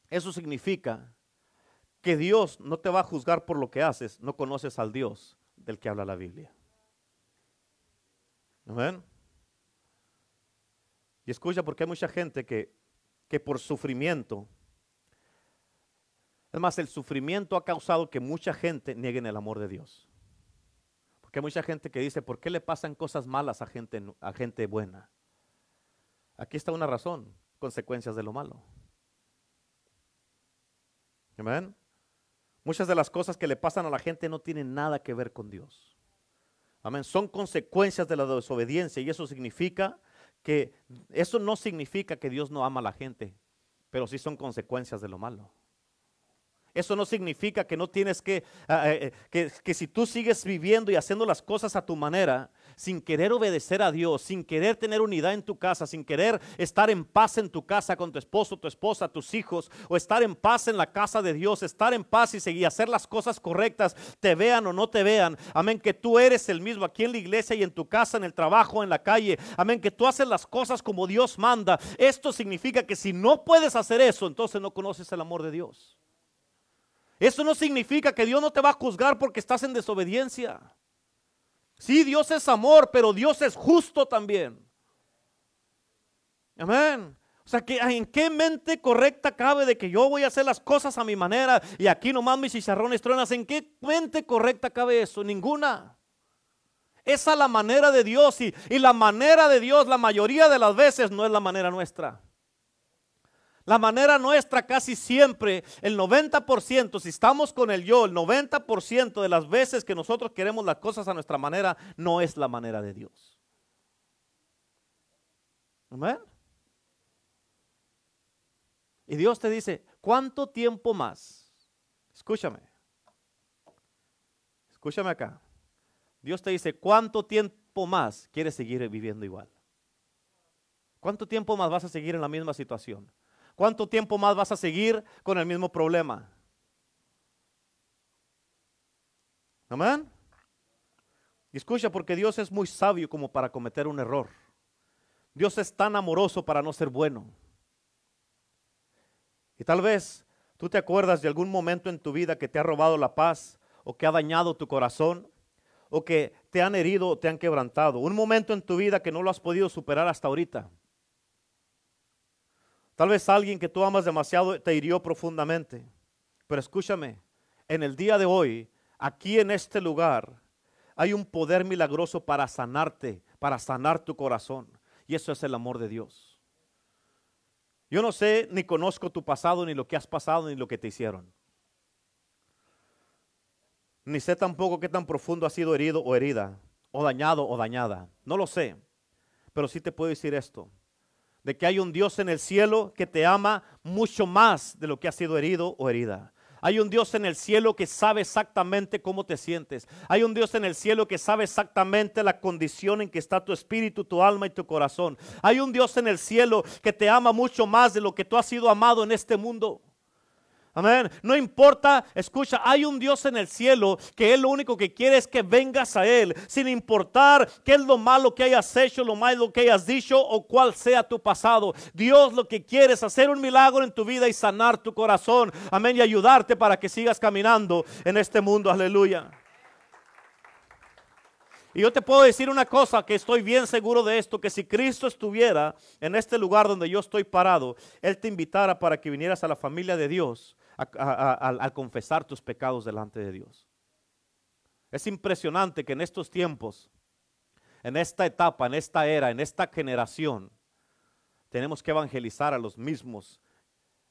A: Eso significa que Dios no te va a juzgar por lo que haces, no conoces al Dios del que habla la Biblia. Amén. Y escucha, porque hay mucha gente que, que por sufrimiento, es más, el sufrimiento ha causado que mucha gente niegue el amor de Dios. Porque hay mucha gente que dice, ¿por qué le pasan cosas malas a gente, a gente buena? Aquí está una razón, consecuencias de lo malo. Amén. Muchas de las cosas que le pasan a la gente no tienen nada que ver con Dios. Amén. Son consecuencias de la desobediencia y eso significa que, eso no significa que Dios no ama a la gente, pero sí son consecuencias de lo malo. Eso no significa que no tienes que, ah, eh, eh, que, si tú sigues viviendo y haciendo las cosas a tu manera, sin querer obedecer a Dios, sin querer tener unidad en tu casa, sin querer estar en paz en tu casa con tu esposo, tu esposa, tus hijos, o estar en paz en la casa de Dios, estar en paz y seguir hacer las cosas correctas, te vean o no te vean. Amén, que tú eres el mismo aquí en la iglesia y en tu casa, en el trabajo, en la calle. Amén, que tú haces las cosas como Dios manda. Esto significa que si no puedes hacer eso, entonces no conoces el amor de Dios. Eso no significa que Dios no te va a juzgar porque estás en desobediencia. Sí, Dios es amor, pero Dios es justo también. Amén. O sea, ¿en qué mente correcta cabe de que yo voy a hacer las cosas a mi manera y aquí nomás mis chicharrones truenas? ¿En qué mente correcta cabe eso? Ninguna. Esa es la manera de Dios y la manera de Dios la mayoría de las veces no es la manera nuestra. La manera nuestra casi siempre, el 90%, si estamos con el yo, el 90% de las veces que nosotros queremos las cosas a nuestra manera, no es la manera de Dios. Amén. Y Dios te dice, ¿cuánto tiempo más? Escúchame. Escúchame acá. Dios te dice, ¿cuánto tiempo más quieres seguir viviendo igual? ¿Cuánto tiempo más vas a seguir en la misma situación? ¿Cuánto tiempo más vas a seguir con el mismo problema? Amén. Y escucha, porque Dios es muy sabio como para cometer un error. Dios es tan amoroso para no ser bueno. Y tal vez tú te acuerdas de algún momento en tu vida que te ha robado la paz o que ha dañado tu corazón o que te han herido o te han quebrantado. Un momento en tu vida que no lo has podido superar hasta ahorita. Tal vez alguien que tú amas demasiado te hirió profundamente. Pero escúchame, en el día de hoy, aquí en este lugar, hay un poder milagroso para sanarte, para sanar tu corazón. Y eso es el amor de Dios. Yo no sé ni conozco tu pasado, ni lo que has pasado, ni lo que te hicieron. Ni sé tampoco qué tan profundo has sido herido o herida, o dañado o dañada. No lo sé. Pero sí te puedo decir esto de que hay un Dios en el cielo que te ama mucho más de lo que has sido herido o herida. Hay un Dios en el cielo que sabe exactamente cómo te sientes. Hay un Dios en el cielo que sabe exactamente la condición en que está tu espíritu, tu alma y tu corazón. Hay un Dios en el cielo que te ama mucho más de lo que tú has sido amado en este mundo. Amén. No importa, escucha, hay un Dios en el cielo que Él lo único que quiere es que vengas a Él, sin importar qué es lo malo que hayas hecho, lo malo que hayas dicho o cuál sea tu pasado. Dios lo que quiere es hacer un milagro en tu vida y sanar tu corazón. Amén. Y ayudarte para que sigas caminando en este mundo. Aleluya. Y yo te puedo decir una cosa que estoy bien seguro de esto, que si Cristo estuviera en este lugar donde yo estoy parado, Él te invitara para que vinieras a la familia de Dios al confesar tus pecados delante de Dios. Es impresionante que en estos tiempos, en esta etapa, en esta era, en esta generación, tenemos que evangelizar a los mismos,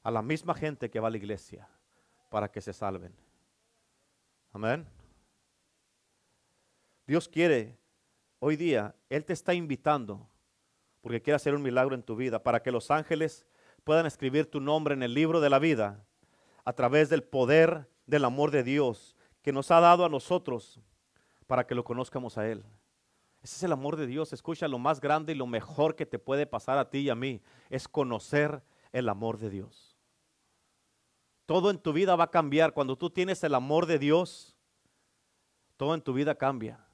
A: a la misma gente que va a la iglesia, para que se salven. Amén. Dios quiere, hoy día, Él te está invitando, porque quiere hacer un milagro en tu vida, para que los ángeles puedan escribir tu nombre en el libro de la vida a través del poder del amor de Dios que nos ha dado a nosotros para que lo conozcamos a Él. Ese es el amor de Dios. Escucha, lo más grande y lo mejor que te puede pasar a ti y a mí es conocer el amor de Dios. Todo en tu vida va a cambiar. Cuando tú tienes el amor de Dios, todo en tu vida cambia.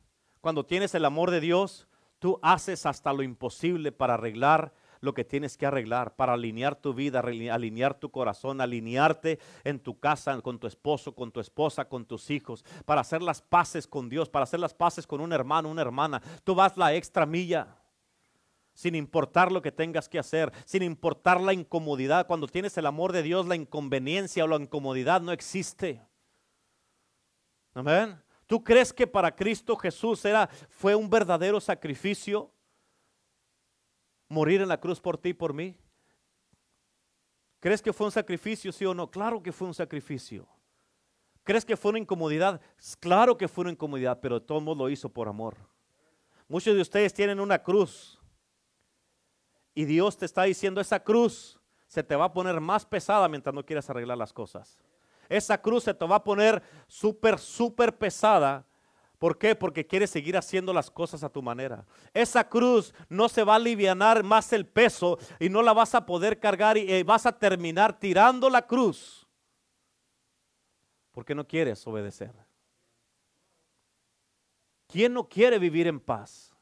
A: Cuando tienes el amor de Dios, tú haces hasta lo imposible para arreglar lo que tienes que arreglar para alinear tu vida, alinear tu corazón, alinearte en tu casa, con tu esposo, con tu esposa, con tus hijos, para hacer las paces con Dios, para hacer las paces con un hermano, una hermana. Tú vas la extra milla sin importar lo que tengas que hacer, sin importar la incomodidad. Cuando tienes el amor de Dios, la inconveniencia o la incomodidad no existe. Amén. ¿Tú crees que para Cristo Jesús era, fue un verdadero sacrificio morir en la cruz por ti y por mí? ¿Crees que fue un sacrificio, sí o no? Claro que fue un sacrificio. ¿Crees que fue una incomodidad? Claro que fue una incomodidad, pero todo lo hizo por amor. Muchos de ustedes tienen una cruz y Dios te está diciendo, esa cruz se te va a poner más pesada mientras no quieras arreglar las cosas. Esa cruz se te va a poner súper, súper pesada. ¿Por qué? Porque quieres seguir haciendo las cosas a tu manera. Esa cruz no se va a aliviar más el peso y no la vas a poder cargar y eh, vas a terminar tirando la cruz. Porque no quieres obedecer. ¿Quién no quiere vivir en paz?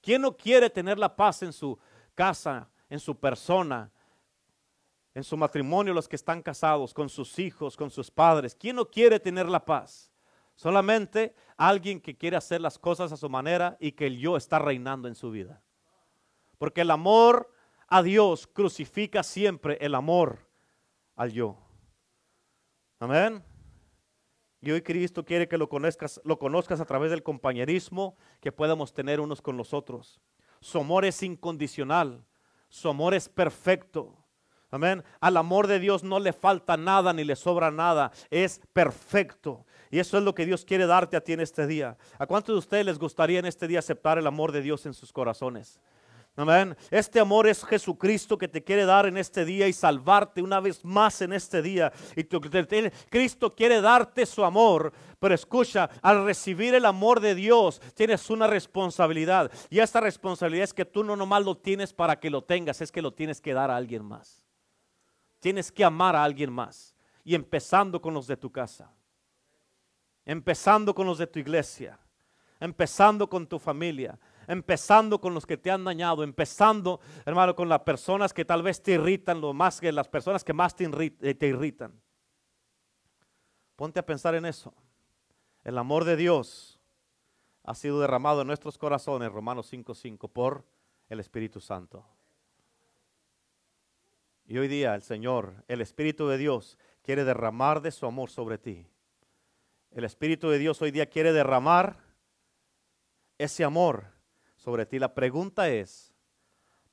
A: ¿Quién no quiere tener la paz en su casa, en su persona, en su matrimonio, los que están casados, con sus hijos, con sus padres. ¿Quién no quiere tener la paz? Solamente alguien que quiere hacer las cosas a su manera y que el yo está reinando en su vida. Porque el amor a Dios crucifica siempre el amor al yo. Amén. Y hoy Cristo quiere que lo conozcas, lo conozcas a través del compañerismo que podamos tener unos con los otros. Su amor es incondicional. Su amor es perfecto. Amén. Al amor de Dios no le falta nada ni le sobra nada. Es perfecto. Y eso es lo que Dios quiere darte a ti en este día. ¿A cuántos de ustedes les gustaría en este día aceptar el amor de Dios en sus corazones? Amén. Este amor es Jesucristo que te quiere dar en este día y salvarte una vez más en este día. Y Cristo quiere darte su amor. Pero escucha, al recibir el amor de Dios tienes una responsabilidad. Y esta responsabilidad es que tú no nomás lo tienes para que lo tengas, es que lo tienes que dar a alguien más. Tienes que amar a alguien más. Y empezando con los de tu casa. Empezando con los de tu iglesia. Empezando con tu familia. Empezando con los que te han dañado. Empezando, hermano, con las personas que tal vez te irritan lo más que las personas que más te, eh, irritan. Ponte a pensar en eso. El amor de Dios ha sido derramado en nuestros corazones, Romanos 5:5, por el Espíritu Santo. Y hoy día el Señor, el Espíritu de Dios, quiere derramar de su amor sobre ti. El Espíritu de Dios hoy día quiere derramar ese amor sobre ti. La pregunta es,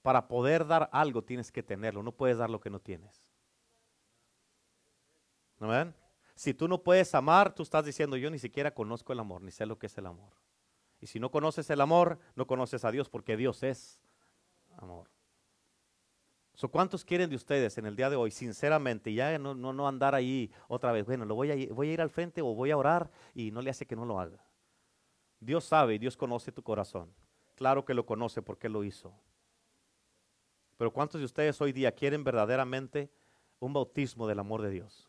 A: para poder dar algo tienes que tenerlo, no puedes dar lo que no tienes. ¿No ven? Si tú no puedes amar, tú estás diciendo, yo ni siquiera conozco el amor, ni sé lo que es el amor. Y si no conoces el amor, no conoces a Dios, porque Dios es amor. ¿Cuántos quieren de ustedes en el día de hoy, sinceramente, ya no, no, andar ahí otra vez? Bueno, lo voy a, voy a ir al frente o voy a orar y no le hace que no lo haga. Dios sabe y Dios conoce tu corazón. Claro que lo conoce porque lo hizo. Pero ¿cuántos de ustedes hoy día quieren verdaderamente un bautismo del amor de Dios?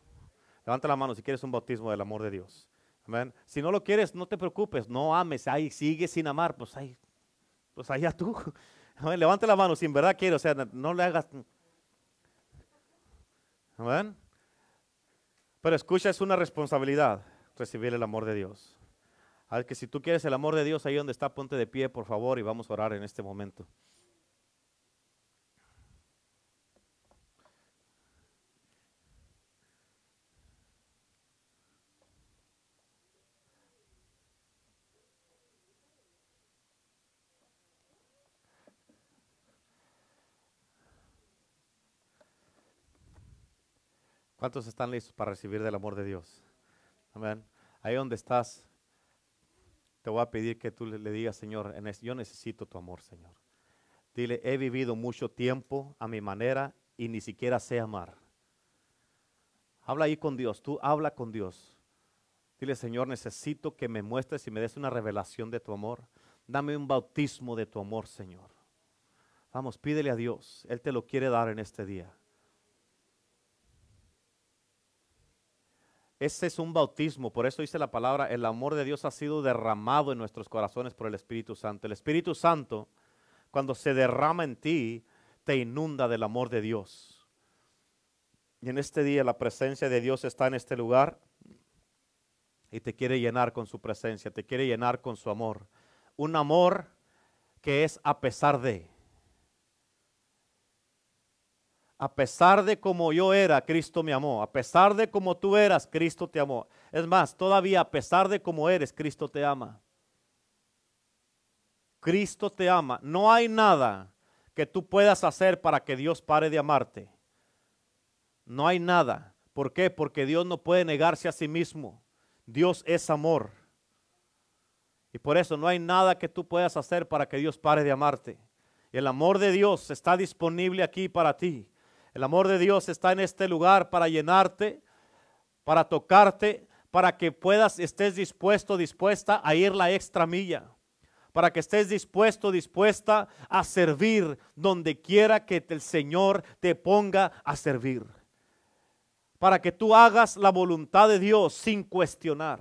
A: Levanta la mano si quieres un bautismo del amor de Dios. Amén. Si no lo quieres, no te preocupes, no ames, ahí sigue sin amar, pues ahí, pues allá tú. Levante la mano si en verdad quiere, o sea, no le hagas. ¿Amén? Pero escucha, es una responsabilidad recibir el amor de Dios. Al que si tú quieres el amor de Dios ahí donde está, ponte de pie, por favor, y vamos a orar en este momento. ¿Cuántos están listos para recibir del amor de Dios? Amén. Ahí donde estás, te voy a pedir que tú le digas, Señor, yo necesito tu amor, Señor. Dile, he vivido mucho tiempo a mi manera y ni siquiera sé amar. Habla ahí con Dios, tú habla con Dios. Dile, Señor, necesito que me muestres y me des una revelación de tu amor. Dame un bautismo de tu amor, Señor. Vamos, pídele a Dios. Él te lo quiere dar en este día. Ese es un bautismo, por eso dice la palabra, el amor de Dios ha sido derramado en nuestros corazones por el Espíritu Santo. El Espíritu Santo, cuando se derrama en ti, te inunda del amor de Dios. Y en este día la presencia de Dios está en este lugar y te quiere llenar con su presencia, te quiere llenar con su amor. Un amor que es a pesar de. A pesar de como yo era, Cristo me amó. A pesar de como tú eras, Cristo te amó. Es más, todavía a pesar de como eres, Cristo te ama. Cristo te ama. No hay nada que tú puedas hacer para que Dios pare de amarte. No hay nada. ¿Por qué? Porque Dios no puede negarse a sí mismo. Dios es amor. Y por eso no hay nada que tú puedas hacer para que Dios pare de amarte. El amor de Dios está disponible aquí para ti. El amor de Dios está en este lugar para llenarte, para tocarte, para que puedas, estés dispuesto, dispuesta a ir la extra milla para que estés dispuesto, dispuesta a servir donde quiera que el Señor te ponga a servir. Para que tú hagas la voluntad de Dios sin cuestionar.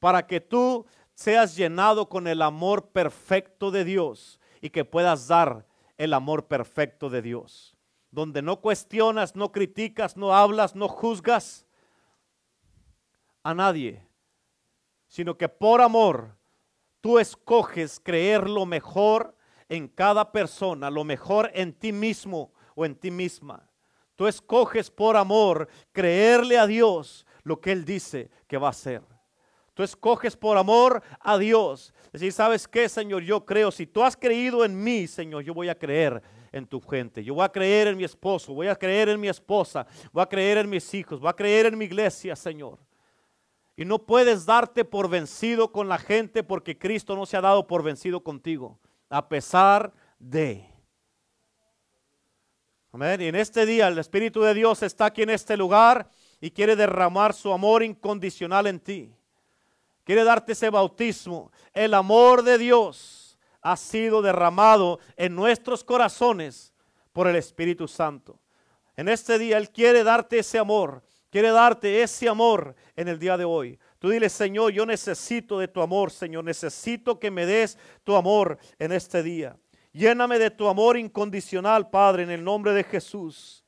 A: Para que tú seas llenado con el amor perfecto de Dios y que puedas dar el amor perfecto de Dios. Donde no cuestionas, no criticas, no hablas, no juzgas a nadie, sino que por amor tú escoges creer lo mejor en cada persona, lo mejor en ti mismo o en ti misma. Tú escoges por amor creerle a Dios lo que Él dice que va a hacer. Tú escoges por amor a Dios. Decir, ¿sabes qué, Señor? Yo creo, si tú has creído en mí, Señor, yo voy a creer en tu gente. Yo voy a creer en mi esposo, voy a creer en mi esposa, voy a creer en mis hijos, voy a creer en mi iglesia, Señor. Y no puedes darte por vencido con la gente porque Cristo no se ha dado por vencido contigo, a pesar de. Amén. Y en este día el Espíritu de Dios está aquí en este lugar y quiere derramar su amor incondicional en ti. Quiere darte ese bautismo. El amor de Dios ha sido derramado en nuestros corazones por el Espíritu Santo. En este día Él quiere darte ese amor quiere darte ese amor en el día de hoy. Tú dile, Señor, yo necesito de tu amor, Señor. Necesito que me des tu amor en este día. Lléname de tu amor incondicional, Padre, en el nombre de Jesús.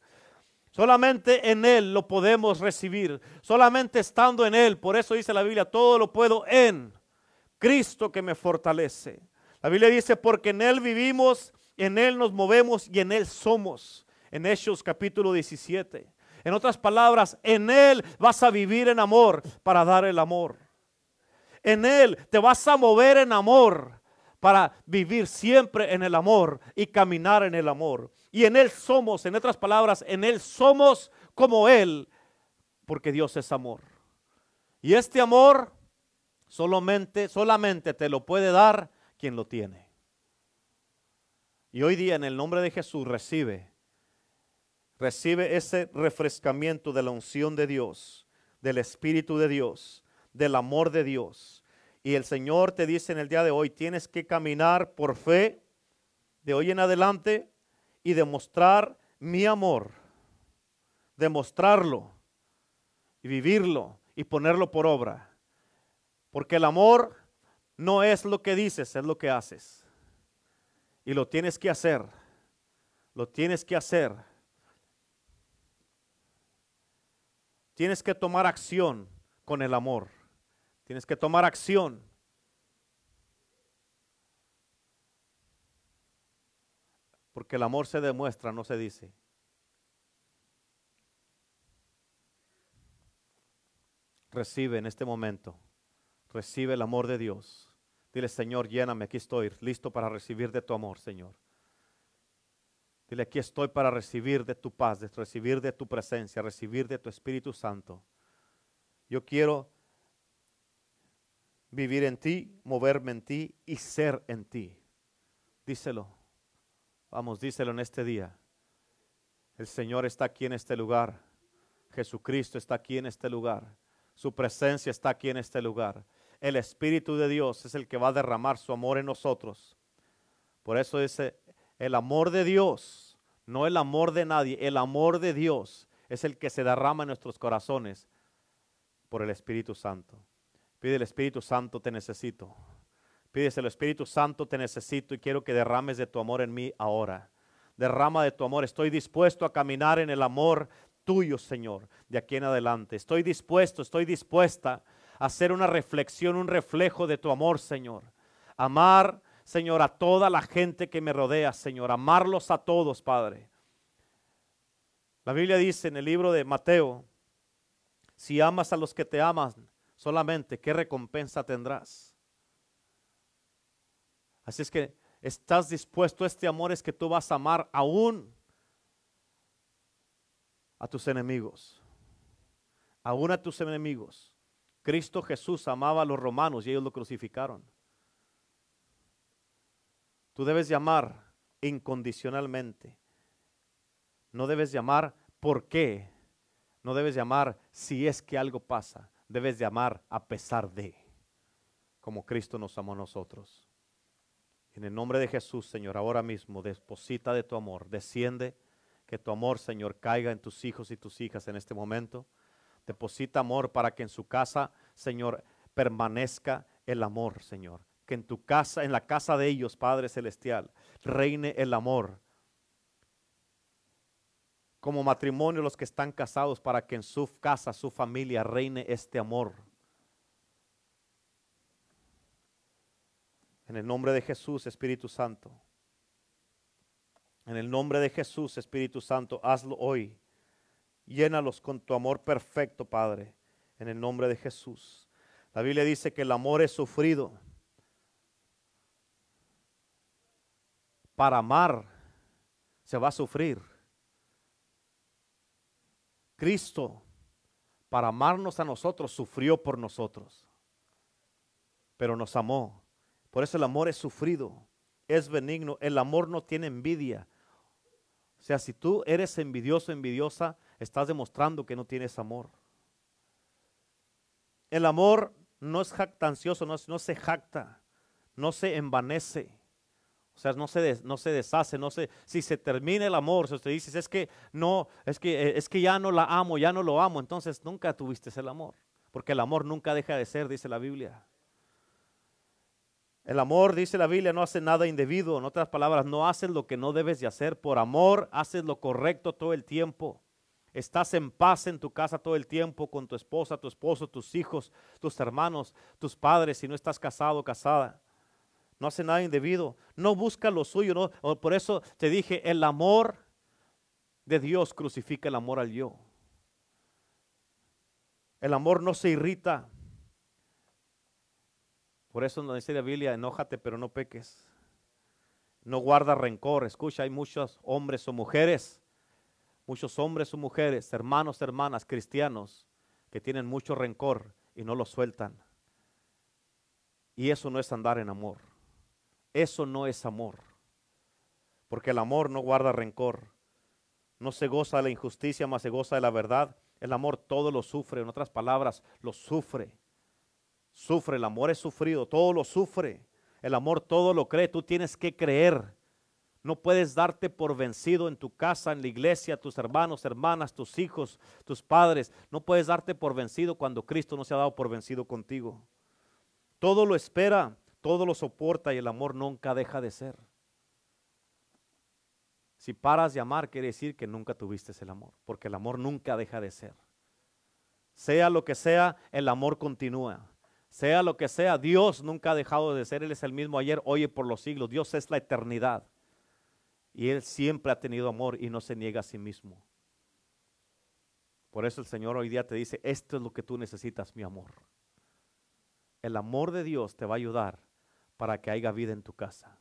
A: Solamente en Él lo podemos recibir. Solamente estando en Él. Por eso dice la Biblia, todo lo puedo en Cristo que me fortalece. La Biblia dice, porque en Él vivimos, en Él nos movemos y en Él somos. En Hechos capítulo 17. En otras palabras, en Él vas a vivir en amor para dar el amor. En Él te vas a mover en amor para vivir siempre en el amor y caminar en el amor. Y en Él somos, en otras palabras, en Él somos como Él, porque Dios es amor. Y este amor solamente, solamente te lo puede dar quien lo tiene. Y hoy día en el nombre de Jesús recibe Recibe ese refrescamiento de la unción de Dios, del Espíritu de Dios, del amor de Dios. Y el Señor te dice en el día de hoy, tienes que caminar por fe de hoy en adelante y demostrar mi amor, demostrarlo y vivirlo y ponerlo por obra. Porque el amor no es lo que dices, es lo que haces. Y lo tienes que hacer, lo tienes que hacer Tienes que tomar acción con el amor. Tienes que tomar acción. Porque el amor se demuestra, no se dice. Recibe en este momento, recibe el amor de Dios. Dile, Señor, lléname, aquí estoy, listo para recibir de tu amor, Señor. Dile, aquí estoy para recibir de tu paz, de recibir de tu presencia, recibir de tu Espíritu Santo. Yo quiero vivir en ti, moverme en ti y ser en ti. Díselo. Vamos, díselo en este día. El Señor está aquí en este lugar. Jesucristo está aquí en este lugar. Su presencia está aquí en este lugar. El Espíritu de Dios es el que va a derramar su amor en nosotros. Por eso dice, el amor de Dios, no el amor de nadie, el amor de Dios es el que se derrama en nuestros corazones por el Espíritu Santo. Pide el Espíritu Santo, te necesito. Pídese el Espíritu Santo, te necesito y quiero que derrames de tu amor en mí ahora. derrama de tu amor. Estoy dispuesto a caminar en el amor tuyo, Señor, de aquí en adelante. Estoy dispuesto, estoy dispuesta hacer una reflexión, un reflejo de tu amor, Señor. Amar, Señor, a toda la gente que me rodea, Señor. Amarlos a todos, Padre. La Biblia dice en el libro de Mateo, si amas a los que te aman solamente, ¿qué recompensa tendrás? Así es que estás dispuesto, este amor es que tú vas a amar aún a tus enemigos, aún a tus enemigos. Cristo Jesús amaba a los romanos y ellos lo crucificaron. Tú debes llamar incondicionalmente. No debes llamar por qué. No debes llamar si es que algo pasa. Debes llamar a pesar de, como Cristo nos amó a nosotros. En el nombre de Jesús, Señor, ahora mismo deposita de tu amor, desciende, que tu amor, Señor, caiga en tus hijos y tus hijas en este momento. Deposita amor para que en su casa, Señor, permanezca el amor, Señor. Que en tu casa, en la casa de ellos, Padre Celestial, reine el amor. Como matrimonio, los que están casados, para que en su casa, su familia, reine este amor. En el nombre de Jesús, Espíritu Santo. En el nombre de Jesús, Espíritu Santo, hazlo hoy. Llénalos con tu amor perfecto, Padre. En el nombre de Jesús. La Biblia dice que el amor es sufrido. Para amar se va a sufrir. Cristo, para amarnos a nosotros, sufrió por nosotros. Pero nos amó por eso el amor es sufrido, es benigno. El amor no tiene envidia. O sea, si tú eres envidioso, envidiosa, estás demostrando que no tienes amor. El amor no es jactancioso, no, se jacta, no se envanece. O sea, no se, deshace, no se, si se termina el amor, si usted dice, es que no, es que, eh, es que ya no la amo, ya no lo amo, entonces nunca tuviste el amor. Porque el amor nunca deja de ser, dice la Biblia. El amor, dice la Biblia, no hace nada indebido. En otras palabras, no haces lo que no debes de hacer. Por amor, haces lo correcto todo el tiempo. Estás en paz en tu casa todo el tiempo con tu esposa, tu esposo, tus hijos, tus hermanos, tus padres, si no estás casado o casada. No hace nada indebido. No busca lo suyo. No. Por eso te dije, el amor de Dios crucifica el amor al yo. El amor no se irrita. Por eso nos dice la Biblia, enójate pero no peques. No guarda rencor. Escucha, hay muchos hombres o mujeres, muchos hombres o mujeres, hermanos, hermanas, cristianos, que tienen mucho rencor y no lo sueltan. Y eso no es andar en amor. Eso no es amor. Porque el amor no guarda rencor. No se goza de la injusticia, más se goza de la verdad. El amor todo lo sufre. En otras palabras, lo sufre. Sufre, el amor es sufrido, todo lo sufre. El amor todo lo cree, tú tienes que creer. No puedes darte por vencido en tu casa, en la iglesia, tus hermanos, hermanas, tus hijos, tus padres. No puedes darte por vencido cuando Cristo no se ha dado por vencido contigo. Todo lo espera, todo lo soporta y el amor nunca deja de ser. Si paras de amar, quiere decir que nunca tuviste el amor, porque el amor nunca deja de ser. Sea lo que sea, el amor continúa. Sea lo que sea, Dios nunca ha dejado de ser. Él es el mismo ayer, hoy y por los siglos. Dios es la eternidad. Y Él siempre ha tenido amor y no se niega a sí mismo. Por eso el Señor hoy día te dice, esto es lo que tú necesitas, mi amor. El amor de Dios te va a ayudar para que haya vida en tu casa.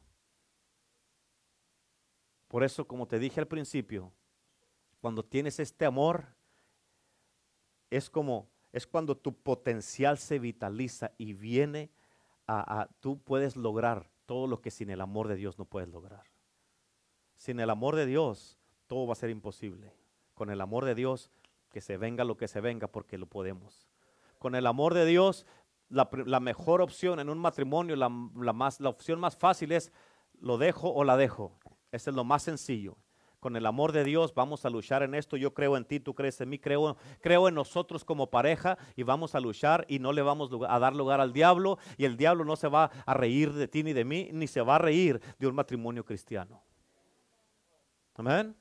A: Por eso, como te dije al principio, cuando tienes este amor, es como es cuando tu potencial se vitaliza y viene a, tú puedes lograr todo lo que sin el amor de Dios no puedes lograr. Sin el amor de Dios, todo va a ser imposible. Con el amor de Dios, que se venga lo que se venga, porque lo podemos. Con el amor de Dios, la, mejor opción en un matrimonio, la, la opción más fácil es lo dejo o la dejo. Ese es lo más sencillo con el amor de Dios vamos a luchar en esto. Yo creo en ti, tú crees en mí, creo, creo en nosotros como pareja y vamos a luchar y no le vamos a dar lugar al diablo y el diablo no se va a reír de ti ni de mí, ni se va a reír de un matrimonio cristiano. Amén.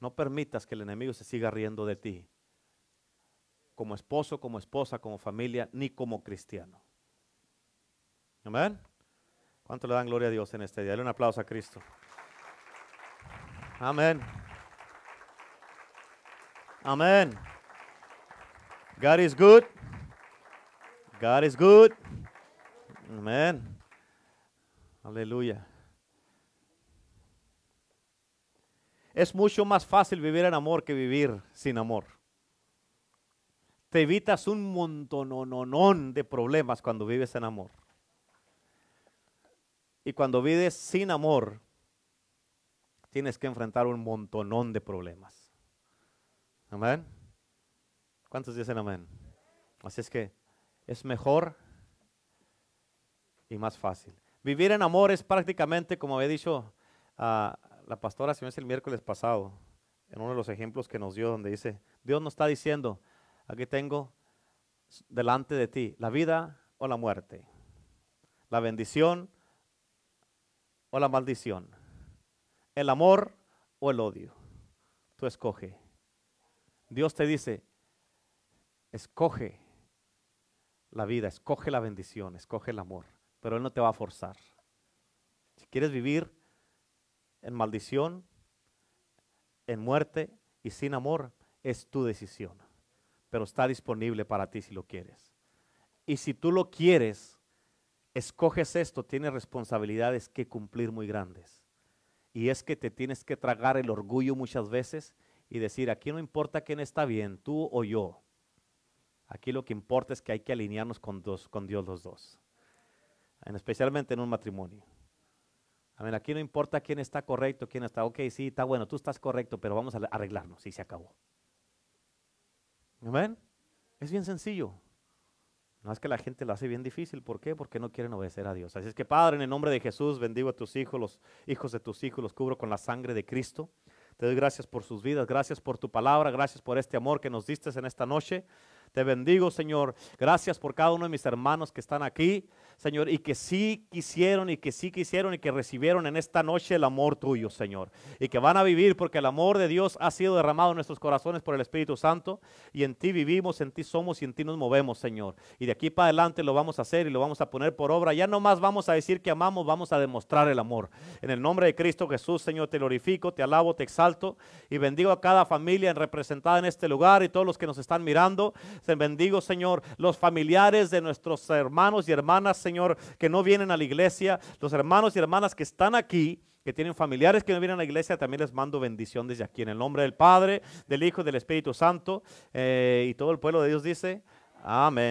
A: No permitas que el enemigo se siga riendo de ti, como esposo, como esposa, como familia, ni como cristiano. Amén. ¿Cuánto le dan gloria a Dios en este día? Dale un aplauso a Cristo. Amén. Amén. God is good. God is good. Amén. Aleluya. Es mucho más fácil vivir en amor que vivir sin amor. Te evitas un montón de problemas cuando vives en amor. Y cuando vives sin amor, tienes que enfrentar un montonón de problemas. Amén. ¿Cuántos dicen amén? Así es que es mejor y más fácil. Vivir en amor es prácticamente, como había dicho a la pastora si el miércoles pasado, en uno de los ejemplos que nos dio, donde dice, Dios nos está diciendo, aquí tengo delante de ti la vida o la muerte, la bendición o la maldición, el amor o el odio. Tú escoge. Dios te dice, escoge la vida, escoge la bendición, escoge el amor, pero Él no te va a forzar. Si quieres vivir en maldición, en muerte y sin amor, es tu decisión. Pero está disponible para ti si lo quieres. Y si tú lo quieres, escoges esto, tienes responsabilidades que cumplir muy grandes. Y es que te tienes que tragar el orgullo muchas veces y decir, aquí no importa quién está bien, tú o yo. Aquí lo que importa es que hay que alinearnos con, con Dios los dos. especialmente en un matrimonio. Amén. Aquí no importa quién está correcto, quién está, ok, sí, está bueno, tú estás correcto, pero vamos a arreglarnos y se acabó. Amén. Es bien sencillo. No es que la gente lo hace bien difícil. ¿Por qué? Porque no quieren obedecer a Dios. Así es que, Padre, en el nombre de Jesús, bendigo a tus hijos, los hijos de tus hijos, los cubro con la sangre de Cristo. Te doy gracias por sus vidas, gracias por tu palabra, gracias por este amor que nos diste en esta noche. Te bendigo, Señor. Gracias por cada uno de mis hermanos que están aquí. Señor, y que sí quisieron y que sí quisieron y que recibieron en esta noche el amor tuyo, Señor. Y que van a vivir porque el amor de Dios ha sido derramado en nuestros corazones por el Espíritu Santo. Y en ti vivimos, en ti somos y en ti nos movemos, Señor. Y de aquí para adelante lo vamos a hacer y lo vamos a poner por obra. Ya no más vamos a decir que amamos, vamos a demostrar el amor. En el nombre de Cristo Jesús, Señor, te glorifico, te alabo, te exalto y bendigo a cada familia representada en este lugar y todos los que nos están mirando. Bendigo, Señor, los familiares de nuestros hermanos y hermanas, Señor, que no vienen a la iglesia, los hermanos y hermanas que están aquí, que tienen familiares que no vienen a la iglesia, también les mando bendición desde aquí, en el nombre del Padre, del Hijo y del Espíritu Santo. Eh, y todo el pueblo de Dios dice, amén.